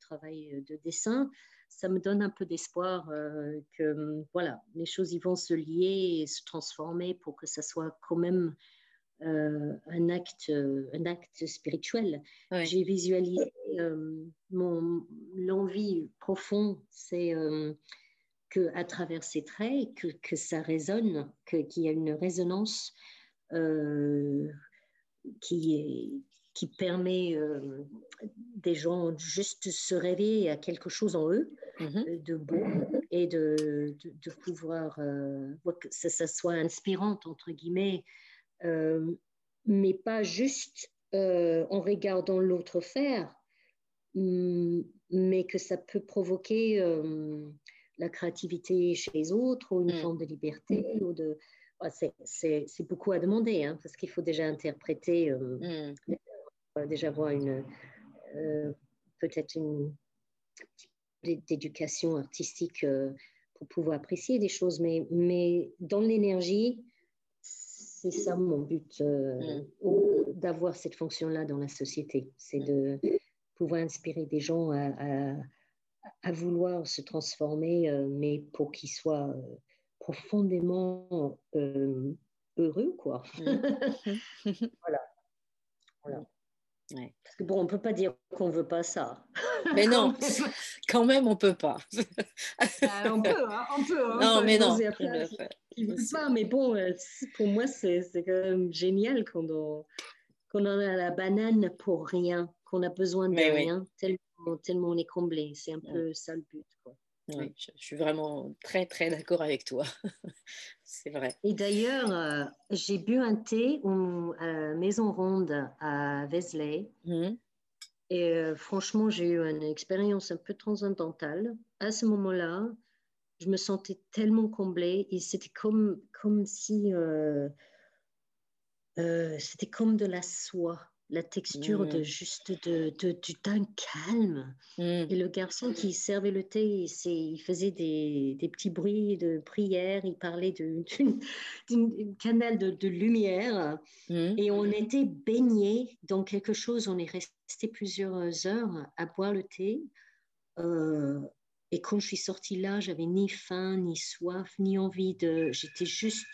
travail de dessin, ça me donne un peu d'espoir euh, que voilà, les choses ils vont se lier et se transformer pour que ça soit quand même euh, un, acte, un acte spirituel. J'ai visualisé hum, mon l'envie profonde, c'est hum, que à travers ces traits, que, que ça résonne, qu'il y a une résonance euh, qui est qui permet euh, des gens juste de se réveiller à quelque chose en eux mm-hmm. euh, de beau et de, de, pouvoir euh, que ça, soit inspirant entre guillemets mais pas juste en regardant l'autre faire mm, mais que ça peut provoquer la créativité chez les autres ou une mm. forme de liberté ou de c'est beaucoup à demander hein, parce qu'il faut déjà interpréter mm déjà avoir une euh, peut-être une d'éducation artistique euh, pour pouvoir apprécier des choses, mais, mais dans l'énergie, c'est ça mon but, euh, mm. d'avoir cette fonction-là dans la société, c'est mm. de pouvoir inspirer des gens à, à, vouloir se transformer, mais pour qu'ils soient profondément heureux, quoi. Mm. voilà. Parce que bon, on peut pas dire qu'on veut pas ça. Mais non, quand même, on peut pas. Ah, on peut, hein, on peut. Hein, non, mais non. Il veut pas, mais bon, euh, pour moi, c'est quand même génial quand on, quand on a la banane pour rien, qu'on a besoin de rien, tellement, tellement, on est comblé. C'est un peu ça le but. Quoi. Oui, je, suis vraiment très, très d'accord avec toi. c'est vrai. Et d'ailleurs, euh, j'ai bu un thé à Maison Ronde à Vézelay. Mmh. Et euh, franchement, j'ai eu une expérience un peu transcendantale. À ce moment-là, je me sentais tellement comblée et c'était comme, comme si euh, c'était comme de la soie la texture de mmh. juste de, du d'un calme. Mmh. Et le garçon qui servait le thé, il faisait des, des, petits bruits de prière, il parlait d'un canal de, de lumière. Mmh. Et on était baignés dans quelque chose, on est resté plusieurs heures à boire le thé. Euh, et quand je suis sortie là, j'avais ni faim, ni soif, ni envie de... J'étais juste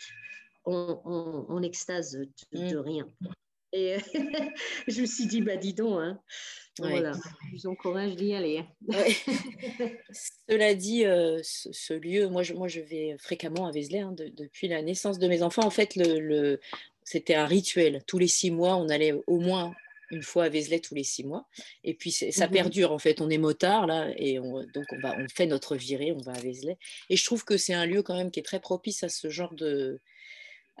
en, en, extase de, de rien. Et je me suis dit, bah dis donc, hein. voilà, je vous encourage d'y aller. Cela dit, euh, ce, lieu, moi je, moi je vais fréquemment à Vézelay hein, depuis la naissance de mes enfants. En fait, le, c'était un rituel. Tous les six mois, on allait au moins une fois à Vézelay tous les six mois. Et puis ça mhm. perdure en fait. On est motard là et donc on, va, on fait notre virée, on va à Vézelay. Et je trouve que c'est un lieu quand même qui est très propice à ce genre de,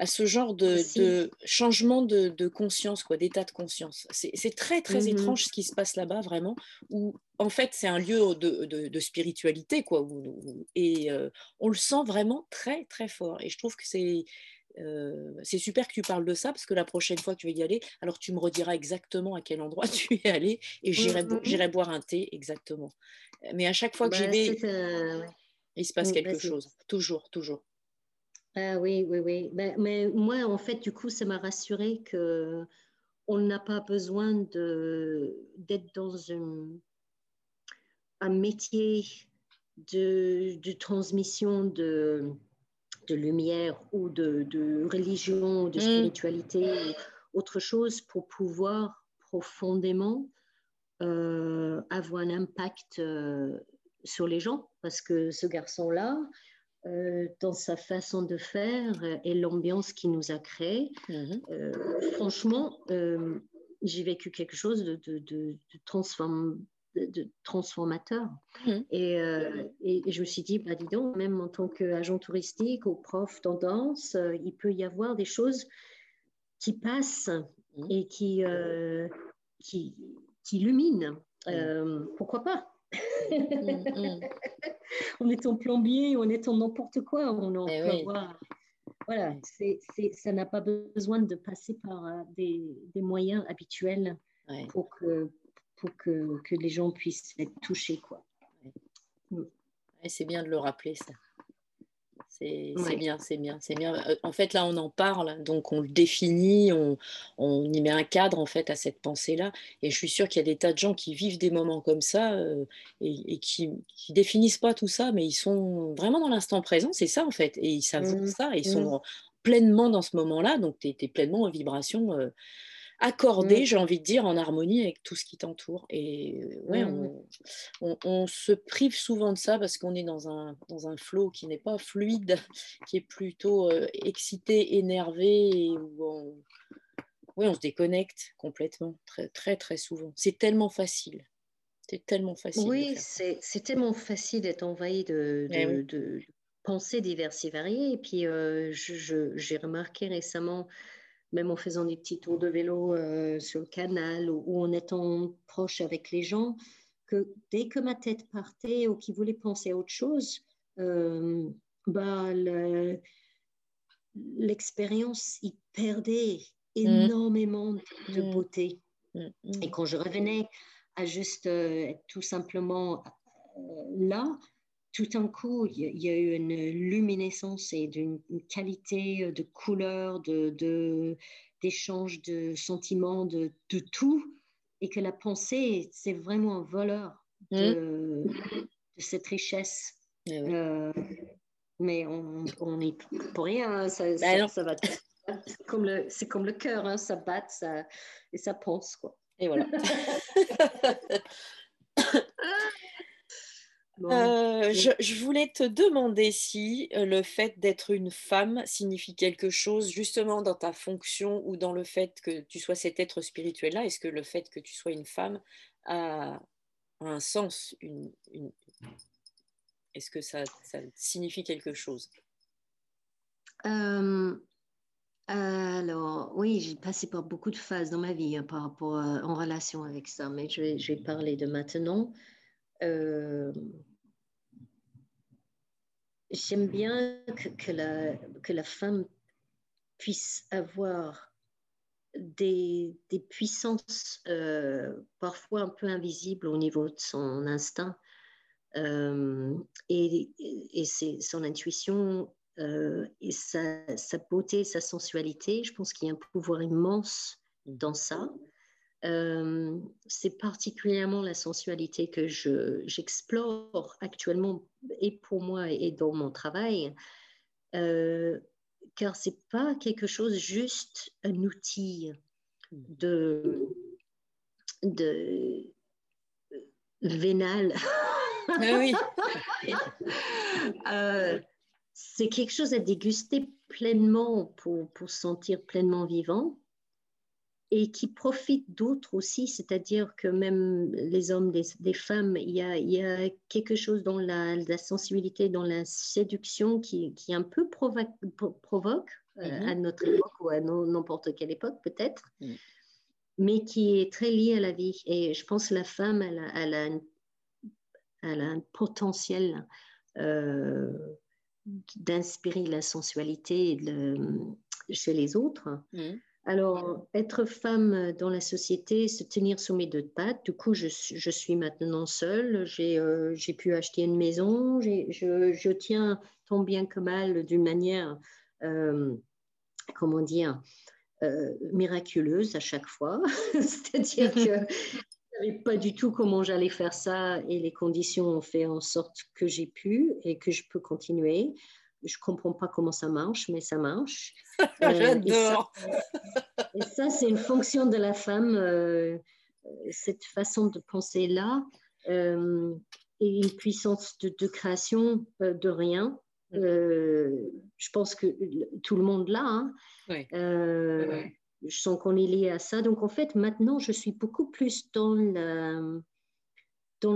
à ce genre de, changement de, conscience, quoi, d'état de conscience. C'est très, très mmh étrange ce qui se passe là-bas, vraiment, où en fait, c'est un lieu de, spiritualité, quoi, et euh, on le sent vraiment très, très fort. Et je trouve que c'est. Euh, c'est super que tu parles de ça parce que la prochaine fois que tu vas y aller, alors tu me rediras exactement à quel endroit tu es allé et mmh j'irai boire un thé exactement. Mais à chaque fois que j'y bah, vais, il se passe mmh, quelque chose. Toujours, toujours. Ah oui, oui, oui. Ben, mais moi, en fait, du coup, ça m'a rassuré que on n'a pas besoin d'être dans un métier de, transmission de, de, lumière ou de, de religion, de mmh. spiritualité ou autre chose pour pouvoir profondément euh, avoir un impact euh, sur les gens. Parce que ce garçon-là, euh, dans sa façon de faire et l'ambiance qu'il nous a créée. Mhm. Euh, franchement, euh, j'ai vécu quelque chose de, de, de, de transformateur. Mhm. Et, et, je me suis dit, bah, dis donc, même en tant qu'agent touristique ou prof tendance, il peut y avoir des choses qui passent mhm. et qui, qui, qui illuminent. pourquoi pas? On est en plombier, on est en n'importe quoi, on en eh peut avoir. Voilà, c'est, ça n'a pas besoin de passer par euh, des, des moyens habituels pour, que, pour que, que, les gens puissent être touchés. Quoi. C'est bien de le rappeler, ça. C'est bien, c'est bien, c'est bien. Euh, en fait, là, on en parle, donc on le définit, on, on y met un cadre en fait à cette pensée-là. Et je suis sûre qu'il y a des tas de gens qui vivent des moments comme ça euh, et, qui, ne définissent pas tout ça, mais ils sont vraiment dans l'instant présent, c'est ça en fait. Et ils savent mmh. ça, ils sont mmh. pleinement dans ce moment-là, donc tu es, pleinement en vibration. Euh, accordé, mmh. j'ai envie de dire, en harmonie avec tout ce qui t'entoure. Et ouais, mmh. on, se prive souvent de ça parce qu'on est dans un, dans un flot qui n'est pas fluide, qui est plutôt excité, énervé, et où on, on se déconnecte complètement, très, très, très souvent. C'est tellement facile. C'est tellement facile. Oui, c'est tellement facile d'être envahi de, eh de, de, pensées diverses et variées. Et puis, j'ai remarqué récemment même en faisant des petits tours de vélo euh, sur le canal ou, en étant proche avec les gens, que dès que ma tête partait ou qu'ils voulaient penser à autre chose, euh, bah, l'expérience y perdait mmh. énormément de mmh. beauté. Mmh, Et quand je revenais à juste euh, être tout simplement là, tout d'un coup, il y, a eu une luminescence et d'une qualité euh, de couleur, de, d'échange de, sentiments, de, de, tout, et que la pensée, c'est vraiment un voleur de, mmh. cette richesse. Eh euh, mais on, on est pour rien, ça, bah ça, va. C'est comme le, c'est comme le cœur, hein, ça bat ça, et ça pense. Quoi. Et voilà. Euh, je, voulais te demander si euh, le fait d'être une femme signifie quelque chose justement dans ta fonction ou dans le fait que tu sois cet être spirituel-là. Est-ce que le fait que tu sois une femme a, un sens, une, Est-ce que ça, signifie quelque chose? Euh, Alors, oui, j'ai passé par beaucoup de phases dans ma vie hein, par rapport en relation avec ça, mais je vais, je vais parler de maintenant. Euh, j'aime bien que, la, que la femme puisse avoir des, des puissances euh, parfois un peu invisibles au niveau de son instinct euh, et, et c'est son intuition euh, et sa, sa, beauté, sa sensualité. Je pense qu'il y a un pouvoir immense dans ça. Euh, c'est particulièrement la sensualité que j'explore actuellement et pour moi et dans mon travail, euh, car c'est pas quelque chose juste un outil de, de vénal. Ah oui. Euh, c'est quelque chose à déguster pleinement pour, pour sentir pleinement vivant et qui profite d'autres aussi, c'est-à-dire que même les hommes, des, femmes, il y, a, il y, a, quelque chose dans la, sensibilité, dans la séduction qui, qui un peu provoque, provoque euh, mm-hmm. à notre époque ou à n'importe quelle époque peut-être, mm. mais qui est très lié à la vie. Et je pense que la femme, elle a, elle a, un, elle a un, potentiel euh, d'inspirer la sensualité chez les autres. Mm. Alors, être femme dans la société, se tenir sous mes deux pattes. Du coup, je, suis maintenant seule. Euh, j'ai pu acheter une maison. Je, tiens tant bien que mal d'une manière, euh, comment dire, euh, miraculeuse à chaque fois. C'est-à-dire que je ne savais pas du tout comment j'allais faire ça et les conditions ont fait en sorte que j'ai pu et que je peux continuer je comprends pas comment ça marche, mais ça marche. Euh, J'adore. et ça, c'est une fonction de la femme, euh, cette façon de penser là, euh, et une puissance de, création de rien. Mm. je pense que tout le monde l'a. Hein. Je sens qu'on est lié à ça. Donc en fait, maintenant, je suis beaucoup plus dans le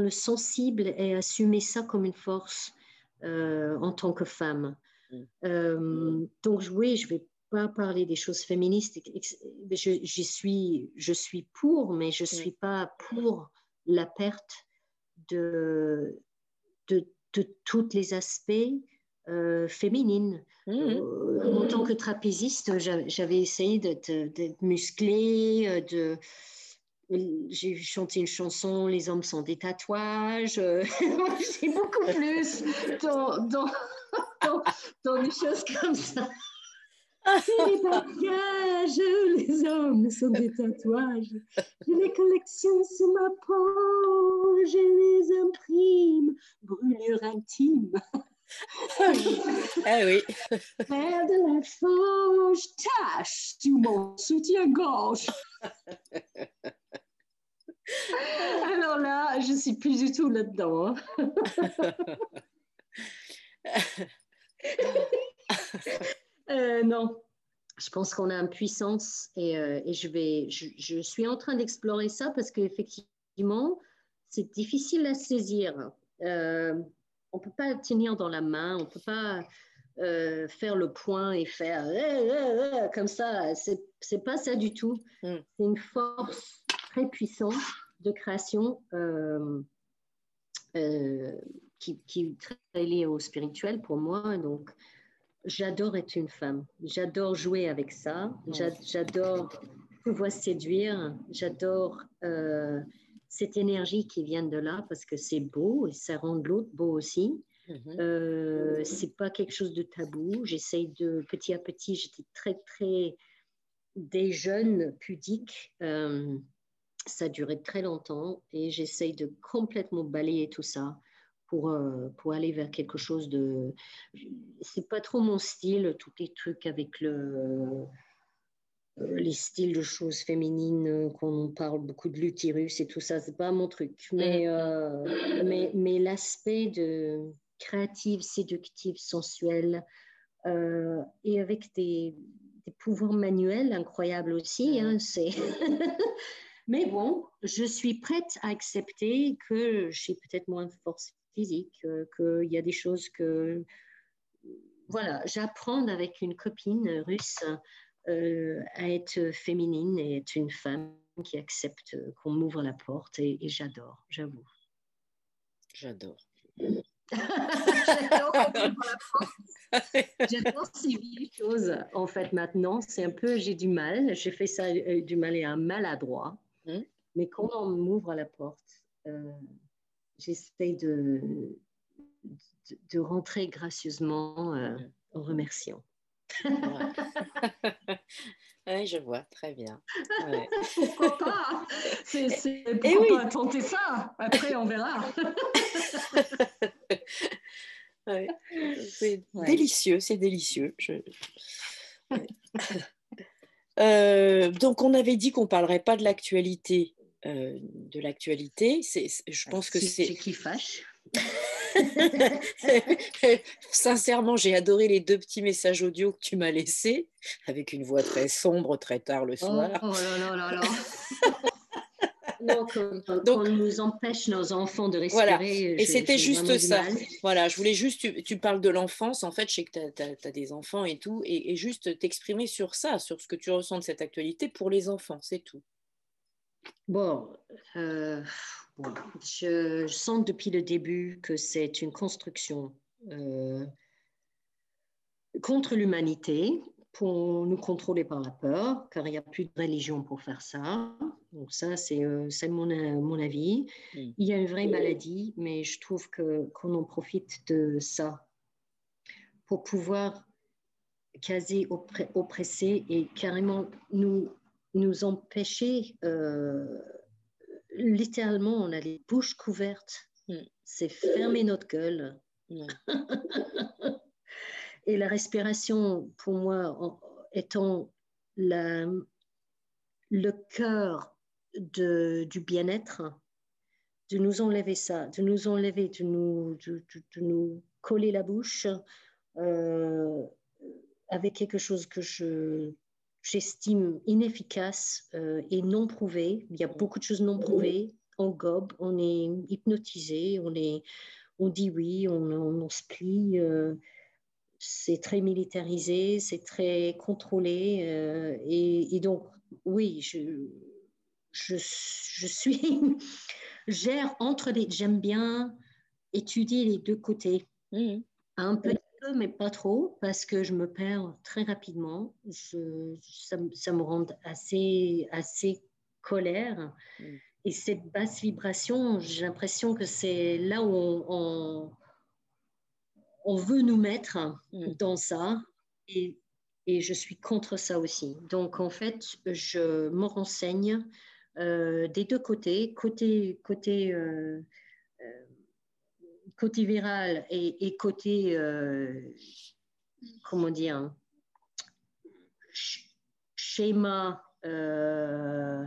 sensible et assumer ça comme une force. Euh, en tant que femme. Mm. Euh, donc oui, je vais pas parler des choses féministes. Je, suis, je suis pour, mais je ne mm. suis pas pour la perte de, de, de tous les aspects euh, féminines. Mm. en tant que trapéziste, j'avais essayé d'être musclée, de, j'ai chanté une chanson, Les hommes sont des tatouages. Euh, j'ai beaucoup plus dans, dans, dans, des choses comme ça. C'est les bagages, les hommes sont des tatouages. J'ai les collections sur ma peau, je les imprime, brûlure intime. ah oui. Faire de la fange, tâche sur mon soutien-gorge. Alors là, je suis plus du tout là-dedans. Hein. Euh, non, je pense qu'on a une puissance et, euh, et je, vais, je, je, suis en train d'explorer ça parce qu'effectivement, c'est difficile à saisir. Euh, on ne peut pas tenir dans la main, on ne peut pas faire le point et faire comme ça. C'est n'est pas ça du tout. Mm. C'est une force très puissant de création euh, euh, qui, est très lié au spirituel pour moi. Donc, j'adore être une femme. J'adore jouer avec ça. J'adore pouvoir séduire. J'adore euh, cette énergie qui vient de là parce que c'est beau et ça rend l'autre beau aussi. Mm-hmm. c'est pas quelque chose de tabou. J'essaye de petit à petit. J'étais très très des jeunes pudiques ça a duré très longtemps et j'essaye de complètement balayer tout ça pour, euh, pour aller vers quelque chose de. C'est pas trop mon style, tous les trucs avec le, euh, les styles de choses féminines, qu'on parle beaucoup de l'utérus et tout ça, c'est pas mon truc. Mais, mm. euh, mais, mais l'aspect de créative, séductive, sensuelle, et avec des, des, pouvoirs manuels incroyables aussi, hein, c'est. Mais bon, je suis prête à accepter que j'ai peut-être moins de force physique, qu'il y a des choses que... Voilà, j'apprends avec une copine russe à être féminine et être une femme qui accepte qu'on m'ouvre la porte et, j'adore, j'avoue. J'adore. J'adore ces vieilles choses en fait maintenant. C'est un peu, j'ai du mal, j'ai fait ça euh, du mal et un maladroit. Hmm. Mais quand on m'ouvre la porte, euh, j'essaie de, de, rentrer gracieusement euh, en remerciant. oui, je vois, très bien. pourquoi pas? C'est pourquoi oui. pas tenter ça? Après, on verra. C'est délicieux, c'est délicieux. Euh, donc, on avait dit qu'on ne parlerait pas de l'actualité. Euh, de l'actualité, je pense que c'est. qui fâche. Sincèrement, j'ai adoré les deux petits messages audio que tu m'as laissés, avec une voix très sombre, très tard le oh, soir. Oh, là là là là. Donc, on nous empêche nos enfants de respirer. Voilà. Et c'était juste ça. Voilà, je voulais juste, tu, parles de l'enfance, en fait, je sais que tu as, des enfants et tout, et, juste t'exprimer sur ça, sur ce que tu ressens de cette actualité pour les enfants, c'est tout. Bon, euh, je, sens depuis le début que c'est une construction euh, contre l'humanité pour nous contrôler par la peur, car il n'y a plus de religion pour faire ça. Donc ça, c'est euh, mon, mon, avis. Hmm. Il y a une vraie maladie, mais je trouve que qu'on en profite de ça pour pouvoir caser, oppresser et carrément nous, nous empêcher euh, littéralement, on a les bouches couvertes. Hmm. C'est fermer notre gueule. Et la respiration, pour moi, étant le cœur du bien-être, de nous enlever ça, de nous enlever, de nous, coller la bouche euh, avec quelque chose que je j'estime inefficace euh, et non prouvé. Il y a beaucoup de choses non prouvées. On gobe, on est hypnotisé, on, est, on dit oui, on, on, se plie. Euh, c'est très militarisé, c'est très contrôlé. Euh, et, donc, oui, je, je, je suis. gère entre les. J'aime bien étudier les deux côtés. Mmh. Un peu mais pas trop, parce que je me perds très rapidement. ça, me rend assez, assez colère. Mm. Et cette basse vibration, j'ai l'impression que c'est là où on, on, veut nous mettre mm. dans ça. Et, et, je suis contre ça aussi. Donc, en fait, je me renseigne euh, des deux côtés. Côté, côté euh, côté viral et, côté, euh, comment dire, schéma euh,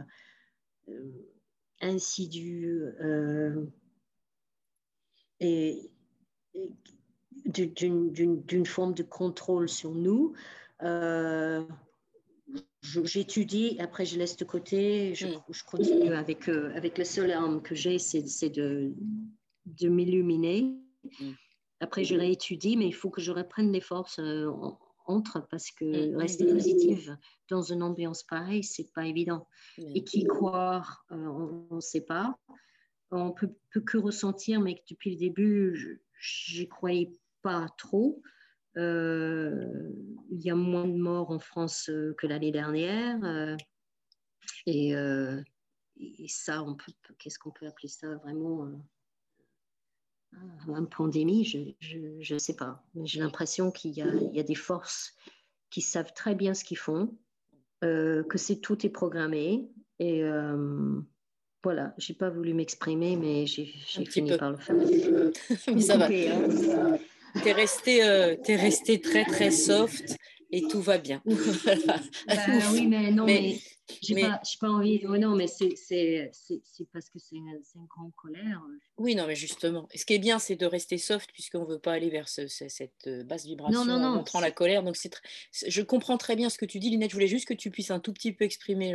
insidieux euh, et, d'une forme de contrôle sur nous. J'étudie, après je laisse de côté, je, mm. je continue avec, avec le seul arme que j'ai, c'est de, de m'illuminer. Mm. Après, je réétudie, mais il faut que je reprenne les forces euh, entre parce que mm. rester positive dans une ambiance pareille, c'est pas évident. Et qui croire, euh, on ne sait pas. On peut, peut que ressentir, mais depuis le début, je n'y croyais pas trop. Euh, il y a moins de morts en France que l'année dernière. et, et, ça, qu'est-ce qu'on peut appeler ça vraiment une pandémie, je ne sais pas. J'ai l'impression qu'il y, y, a des forces qui savent très bien ce qu'ils font, euh, que c'est tout est programmé. Et euh, voilà, j'ai pas voulu m'exprimer, mais j'ai fini par le faire. mais ça va. Hein. Tu es, resté, euh, es resté très très soft et tout va bien. Bah oui, mais non, mais, j'ai pas, pas, envie. non, mais c'est parce que c'est une, grande colère. Oui, non, mais justement. Ce qui est bien, c'est de rester soft puisqu'on ne veut pas aller vers cette euh, basse vibration non, en montrant la colère. Donc, je comprends très bien ce que tu dis, Linette. Je voulais juste que tu puisses un tout petit peu exprimer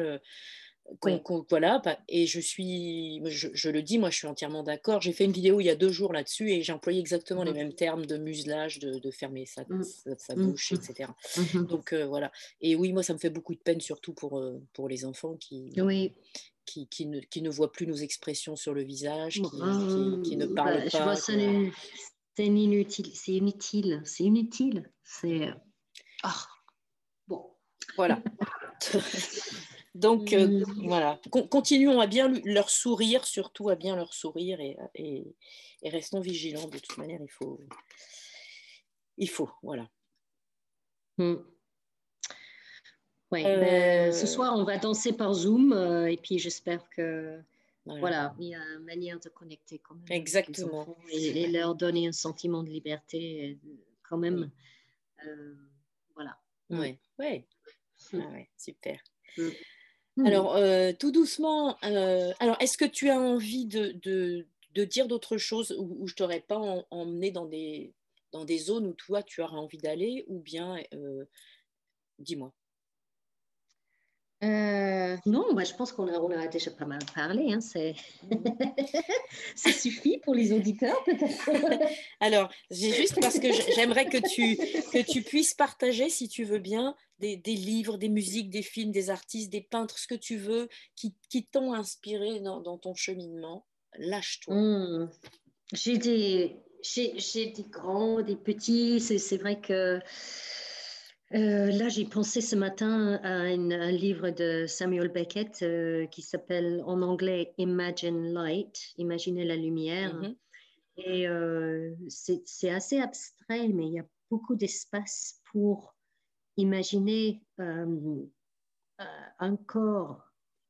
voilà, et je suis, je, le dis, moi je suis entièrement d'accord. J'ai fait une vidéo il y a deux jours là-dessus et j'ai employé exactement les mmh. mêmes termes de muselage, de, fermer sa, mmh. sa, mmh. bouche, etc. Donc euh, voilà. Et oui, moi ça me fait beaucoup de peine, surtout pour, euh, pour les enfants qui, oui. qui, qui, ne, qui, ne, voient plus nos expressions sur le visage, qui, ne parlent bah, pas. c'est inutile, c'est inutile, c'est inutile. C'est. Ah, bon. Voilà. Donc euh, mmh. voilà, continuons à bien leur sourire, surtout à bien leur sourire et, et, restons vigilants. De toute manière, il faut, il faut, voilà. Mmh. Ouais, ben, ce euh. soir, on va danser par Zoom euh, et puis j'espère que voilà. il y a une manière de connecter quand même. Exactement. Et, leur donner un sentiment de liberté quand même. voilà. Oui, ouais. Mmh. Ah ouais, super. Mmh. Alors, euh, tout doucement, euh, alors est-ce que tu as envie de, de, dire d'autres choses où, je ne t'aurais pas emmené dans des, dans des zones où toi, tu auras envie d'aller ou bien, euh, dis-moi. Euh, non, bah, je pense qu'on a, on a déjà pas mal parlé. Hein, ça suffit pour les auditeurs, peut-être. Alors, c'est juste parce que j'aimerais que tu, que tu puisses partager, si tu veux bien, des, des, livres, des musiques, des films, des artistes, des peintres, ce que tu veux, qui, qui t'ont inspiré dans, dans, ton cheminement. Lâche-toi. Hmm. J'ai des, des grands, des petits. C'est vrai que euh, là, j'ai pensé ce matin à un livre de Samuel Beckett euh, qui s'appelle en anglais Imagine Light, Imaginez la lumière. Mm-hmm. Et euh, c'est assez abstrait, mais il y a beaucoup d'espace pour imaginer un corps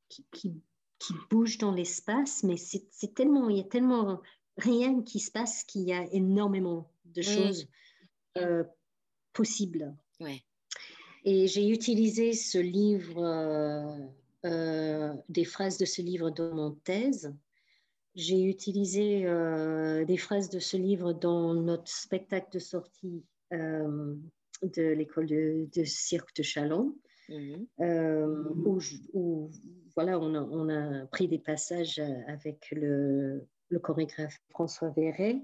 qui, qui, bouge dans l'espace, mais c'est tellement, il y a tellement rien qui se passe qu'il y a énormément de mm. choses possibles. Ouais. Et j'ai utilisé ce livre, euh, euh, des phrases de ce livre dans mon thèse. J'ai utilisé euh, des phrases de ce livre dans notre spectacle de sortie de l'école de, cirque de Chalon, mhm. où, voilà, on a, on a, pris des passages avec le, le chorégraphe François Verret,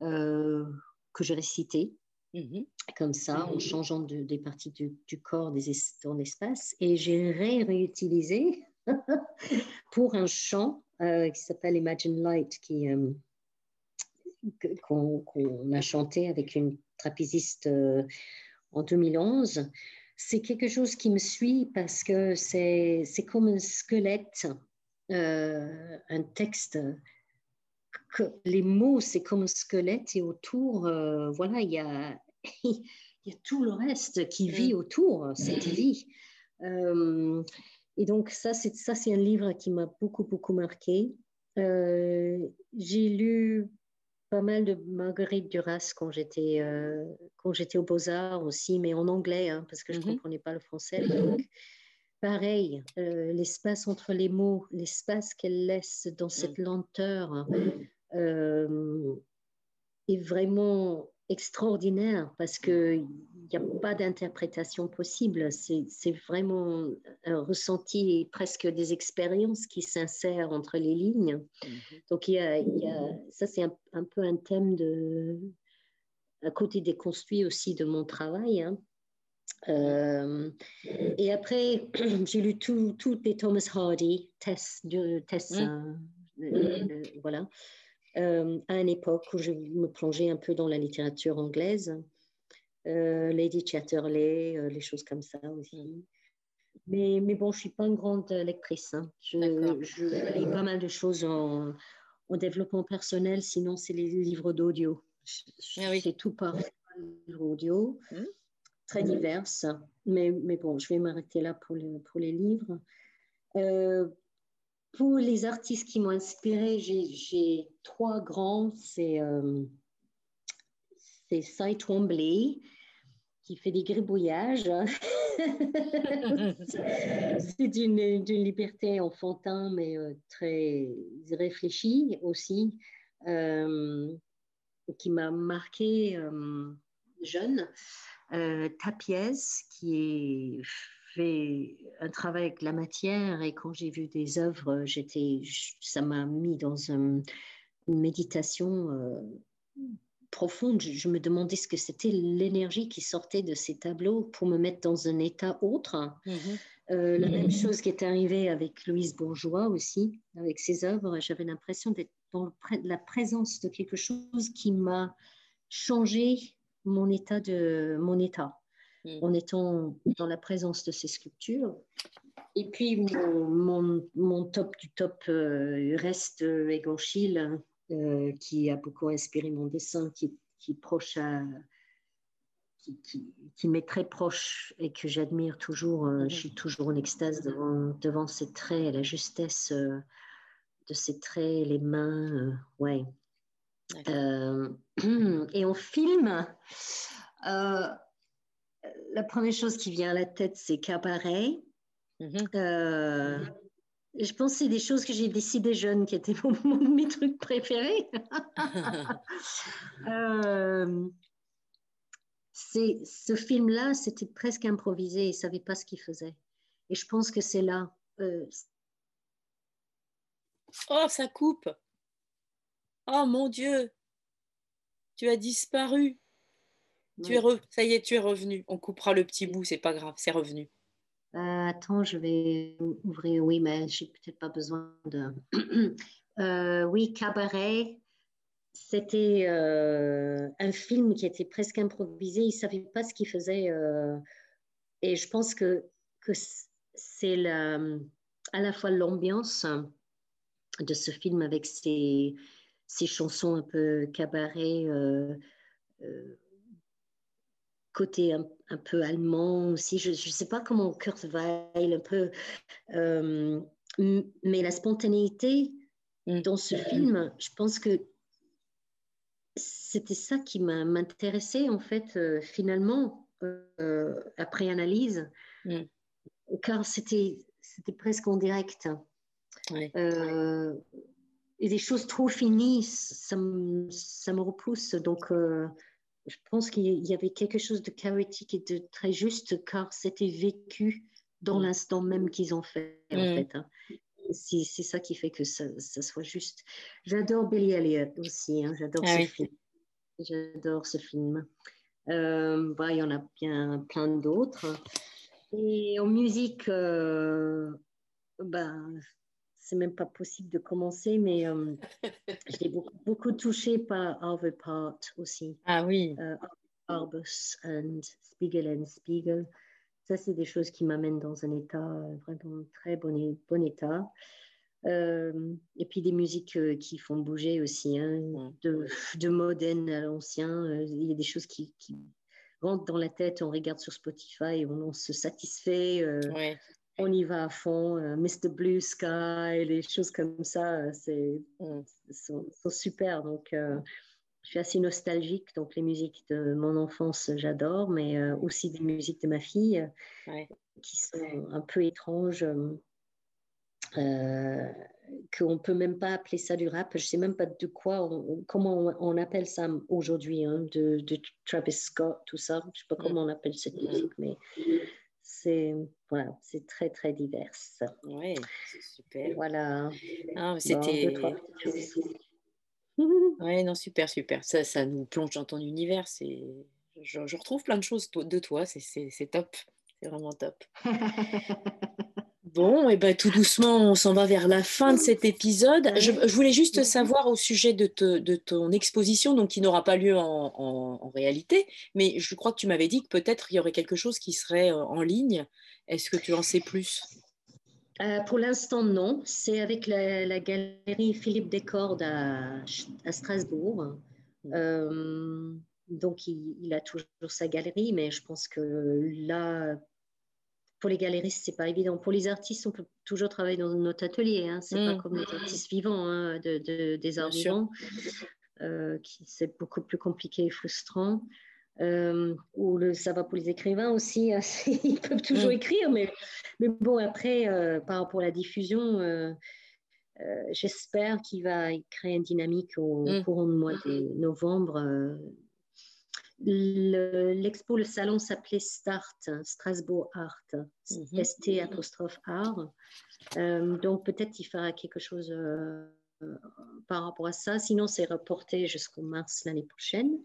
que j'ai récité. Mhm. Comme ça, en mhm. changeant des parties du, corps des dans l'espace. Et j'ai réutilisé pour un chant euh, qui s'appelle Imagine Light, qui, euh, qu'on, a chanté avec une trapéziste euh, en 2011. C'est quelque chose qui me suit parce que c'est, c'est comme un squelette, un texte que les mots, c'est comme un squelette et autour, voilà, il y a il y a tout le reste qui vit mm. autour, cette vie. Euh, et donc ça, c'est ça, c'est un livre qui m'a beaucoup beaucoup marqué. Euh, j'ai lu pas mal de Marguerite Duras quand j'étais euh, quand j'étais aux Beaux Arts aussi, mais en anglais hein, parce que je ne mm-hmm. comprenais pas le français. Donc, pareil, l'espace entre les mots, l'espace qu'elle laisse dans cette mm. lenteur est vraiment extraordinaire parce qu'il n'y a pas d'interprétation possible. C'est vraiment un ressenti et presque des expériences qui s'insèrent entre les lignes. Mhm. Donc, il y a, ça, c'est un, peu un thème de, à côté des construits aussi de mon travail. Hein. Euh, et après, j'ai lu tout, tout les Thomas Hardy, Tess, Tess mhm. euh, euh, voilà. Euh, à une époque où je me plongeais un peu dans la littérature anglaise, euh, Lady Chatterley, euh, les choses comme ça aussi. Mais, mais bon, je ne suis pas une grande lectrice. Hein. Je, lis pas mal de choses en, développement personnel, sinon c'est les livres d'audio. Ah oui. C'est tout par livres audio, mmh. très divers. Mais, mais bon, je vais m'arrêter là pour, pour les livres. Pour les artistes qui m'ont inspiré, j'ai trois grands. C'est euh, Cy Twombly, qui fait des gribouillages. c'est d'une liberté enfantin, mais euh, très réfléchie aussi, euh, qui m'a marqué euh, jeune. Tapiez, qui est fais un travail avec la matière et quand j'ai vu des œuvres, j'étais, ça m'a mis dans une méditation profonde. Je, me demandais ce que c'était l'énergie qui sortait de ces tableaux pour me mettre dans un état autre. Mm-hmm. Euh, la même chose qui est arrivée avec Louise Bourgeois aussi, avec ses œuvres. J'avais l'impression d'être dans la présence de quelque chose qui m'a changé mon état de mon état mm. en étant dans la présence de ces sculptures. Et puis mon, mon, top du top euh, reste Egon Schiele, euh, qui a beaucoup inspiré mon dessin, qui, qui est proche à, qui, m'est très proche et que j'admire toujours. Euh, je suis toujours en extase devant, devant ses traits, la justesse euh, de ses traits, les mains. ouais. et en film, la première chose qui vient à la tête, c'est Cabaret. Mm-hmm je pense que c'est des choses que j'ai décidé jeune qui étaient mon, mes trucs préférés. euh, ce film-là, c'était presque improvisé. Il ne savait pas ce qu'il faisait. Et je pense que c'est là. Euh, oh, ça coupe. Oh mon Dieu. Tu as disparu. Tu es Ça y est, tu es revenu. On coupera le petit bout, c'est pas grave, c'est revenu. Euh, attends, je vais ouvrir. Oui, mais j'ai peut-être pas besoin de. Euh, oui, Cabaret. C'était euh, un film qui était presque improvisé. Il savait pas ce qu'il faisait. et je pense que, que c'est la, à la fois l'ambiance de ce film avec ses, ses chansons un peu cabaret côté un, peu allemand aussi. Je ne sais pas comment Kurt Weill, un peu. Euh, mais la spontanéité mm. dans ce film, je pense que c'était ça qui m'intéressait en fait euh, finalement euh, après analyse, mm. car c'était c'était presque en direct. et des choses trop finies, ça, ça me repousse. Donc, je pense qu'il y avait quelque chose de chaotique et de très juste car c'était vécu dans mm. l'instant même qu'ils ont fait en mm. fait. Hein. C'est ça qui fait que ça, soit juste. J'adore Billy Elliot aussi, hein. j'adore ah ce film. J'adore ce film. Euh, bah, il y en a bien plein d'autres. Et en musique, euh, bah, c'est même pas possible de commencer, mais euh, j'ai beaucoup, beaucoup, touché par Harvey Part aussi. Ah oui. Euh, Arbus and Spiegel and Spiegel. Ça, c'est des choses qui m'amènent dans un état euh, vraiment très bon, bon état. Euh, et puis des musiques qui font bouger aussi, hein, de, de moderne à l'ancien. Il y a des choses qui, qui, rentrent dans la tête, on regarde sur Spotify, on, on se satisfait. Ouais on y va à fond, euh, Mr. Blue Sky, les choses comme ça, euh, c'est, mm. sont, super. Donc, euh, je suis assez nostalgique. Donc, les musiques de mon enfance, j'adore, mais aussi des musiques de ma fille qui sont un peu étranges. qu'on ne peut même pas appeler ça du rap. Je ne sais même pas de quoi, comment on, appelle ça aujourd'hui, hein, de, Travis Scott, tout ça. Je ne sais pas mm. comment on appelle cette musique, mais c'est voilà, c'est très très divers. Oui, c'est super. Voilà. Ah, c'était. oui, non, super, super. Ça, ça nous plonge dans ton univers. Je, je retrouve plein de choses de toi. C'est top. C'est vraiment top. Bon, et eh ben, tout doucement, on s'en va vers la fin de cet épisode. Je, voulais juste savoir au sujet de, de ton exposition, donc qui n'aura pas lieu en, réalité, mais je crois que tu m'avais dit que peut-être il y aurait quelque chose qui serait euh, en ligne. Est-ce que tu en sais plus? Euh, Pour l'instant, non. C'est avec la, galerie Philippe Descordes à, à Strasbourg. Euh, donc, il, il, a toujours sa galerie, mais je pense que là, pour les galeristes, c'est pas évident. Pour les artistes, on peut toujours travailler dans notre atelier. Hein. C'est pas mm. comme les artistes vivants hein, de, des arts vivants, euh, qui c'est beaucoup plus compliqué et frustrant. Euh, ou le, ça va pour les écrivains aussi. Hein. ils peuvent toujours mm. écrire, mais, mais bon, après, euh, par rapport à la diffusion, j'espère qu'il va créer une dynamique au mm. courant du mois de novembre L'expo, le, salon s'appelait Start, Strasbourg Art, mhm. ST apostrophe art. Euh, donc peut-être il fera quelque chose euh, par rapport à ça. Sinon, c'est reporté jusqu'au mars l'année prochaine.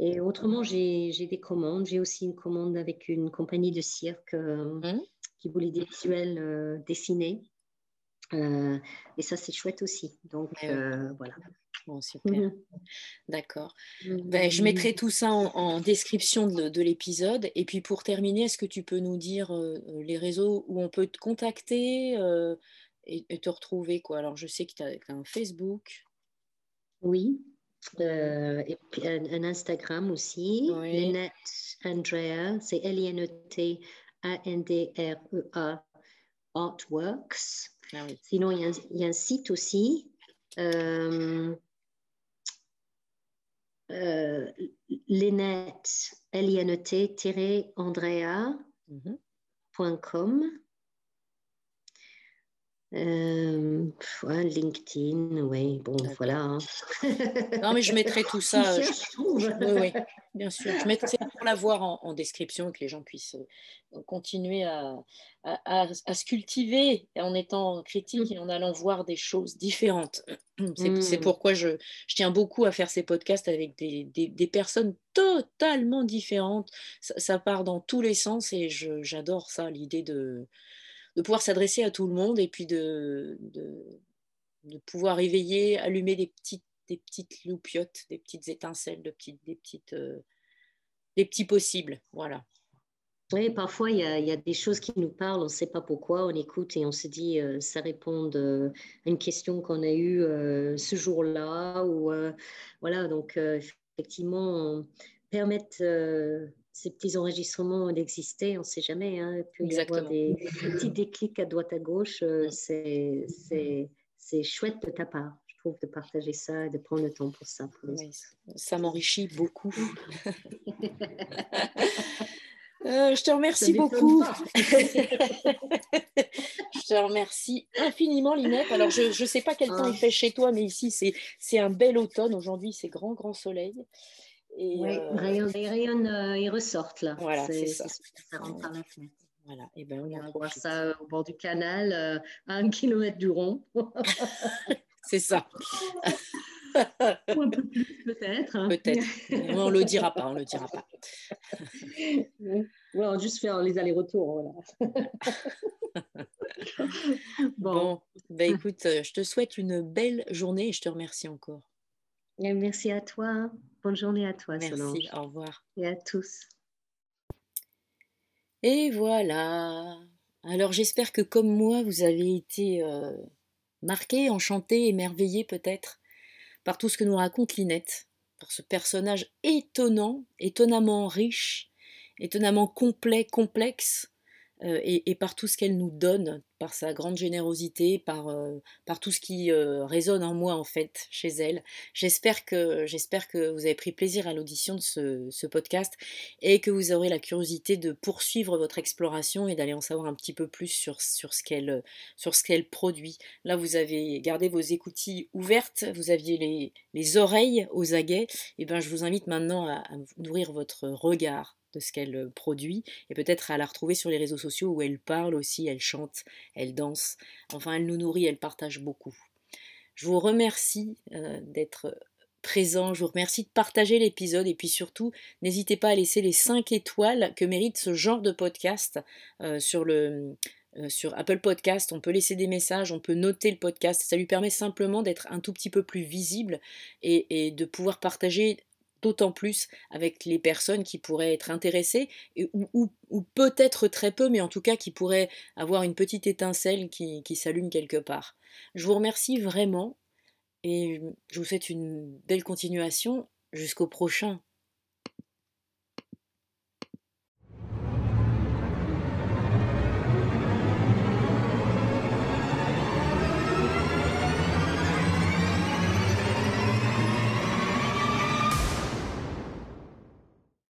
Et autrement, j'ai des commandes. J'ai aussi une commande avec une compagnie de cirque euh, mhm. qui voulait des visuels dessinés. et ça, c'est chouette aussi. Donc, voilà. Bon, super. Mhm. D'accord. Ben, je mettrai tout ça en, description de, l'épisode. Et puis pour terminer, est-ce que tu peux nous dire euh, euh, les réseaux où on peut te contacter euh, et, te retrouver quoi? Alors je sais que tu as, un Facebook. Oui. et puis un, Instagram aussi. Oui. Andrea, c'est L-I-N-E-T-A-N-D-R-E-A Artworks. Ah Sinon, il y, a un site aussi, euh, euh, Linette, L-I-N-E-T-Andrea.com. Euh, LinkedIn, oui, bon, voilà. Hein. non, mais je mettrai tout ça. oui, oui, bien sûr. Je mettrai pour l'avoir en, en description que les gens puissent euh, continuer à, à, se cultiver en étant critique et en allant voir des choses différentes. C'est mmh. pourquoi je, je, tiens beaucoup à faire ces podcasts avec des, des, des personnes totalement différentes. Ça, ça, part dans tous les sens et j'adore ça, l'idée de de pouvoir s'adresser à tout le monde et puis de, de, pouvoir éveiller, allumer des petites, des petites loupiottes, des petites étincelles, de petites, des, petites, euh, des petits possibles. Voilà. Oui, parfois il y, a, il y, a, des choses qui nous parlent, on ne sait pas pourquoi, on écoute et on se dit euh, ça répond à une question qu'on a eue euh, ce jour-là. ou voilà, donc effectivement, permettre ces petits enregistrements d'exister, on ne sait jamais. Hein. Il peut y avoir des, petits déclics à droite à gauche. Euh, c'est chouette de ta part, je trouve, de partager ça, de prendre le temps pour ça. ça m'enrichit beaucoup. Euh, je te remercie beaucoup. je te remercie infiniment, Linette. Alors, je ne sais pas quel temps il ah. fait chez toi, mais ici, c'est un bel automne. Aujourd'hui, c'est grand, grand soleil. Et, oui, euh, les rayons, euh, ils ressortent là. Voilà, c'est ça. Ça rentre par la fenêtre. Voilà, et ben on, voit ça euh, au bord du canal, à un kilomètre du rond. c'est ça. Ou un peu plus peut-être. Hein. Peut-être. on le dira pas, on le dira pas. Ouais, on va juste faire les allers-retours. Voilà. bon, bon ben écoute, je te souhaite une belle journée et je te remercie encore. Merci à toi. Bonne journée à toi, Merci, au revoir. Et à tous. Et voilà. Alors j'espère que comme moi, vous avez été euh, marqué, enchanté, émerveillé peut-être par tout ce que nous raconte Linette, par ce personnage étonnant, étonnamment riche, étonnamment complet, complexe, euh, et, par tout ce qu'elle nous donne, par sa grande générosité, par, euh, par tout ce qui euh, résonne en moi en fait chez elle. J'espère que, j'espère que vous avez pris plaisir à l'audition de ce, podcast et que vous aurez la curiosité de poursuivre votre exploration et d'aller en savoir un petit peu plus sur, sur ce qu'elle sur ce qu'elle produit. Là, vous avez gardé vos écoutilles ouvertes, vous aviez les, les oreilles aux aguets, et ben je vous invite maintenant à, à nourrir votre regard de ce qu'elle euh, produit et peut-être à la retrouver sur les réseaux sociaux où elle parle aussi, elle chante, elle danse, enfin elle nous nourrit, elle partage beaucoup. Je vous remercie euh, d'être présent, je vous remercie de partager l'épisode et puis surtout n'hésitez pas à laisser les 5 étoiles que mérite ce genre de podcast euh, sur le sur Apple Podcast, on peut laisser des messages, on peut noter le podcast. Ça lui permet simplement d'être un tout petit peu plus visible et de pouvoir partager d'autant plus avec les personnes qui pourraient être intéressées, ou, peut-être très peu, mais en tout cas qui pourraient avoir une petite étincelle qui, s'allume quelque part. Je vous remercie vraiment et je vous souhaite une belle continuation jusqu'au prochain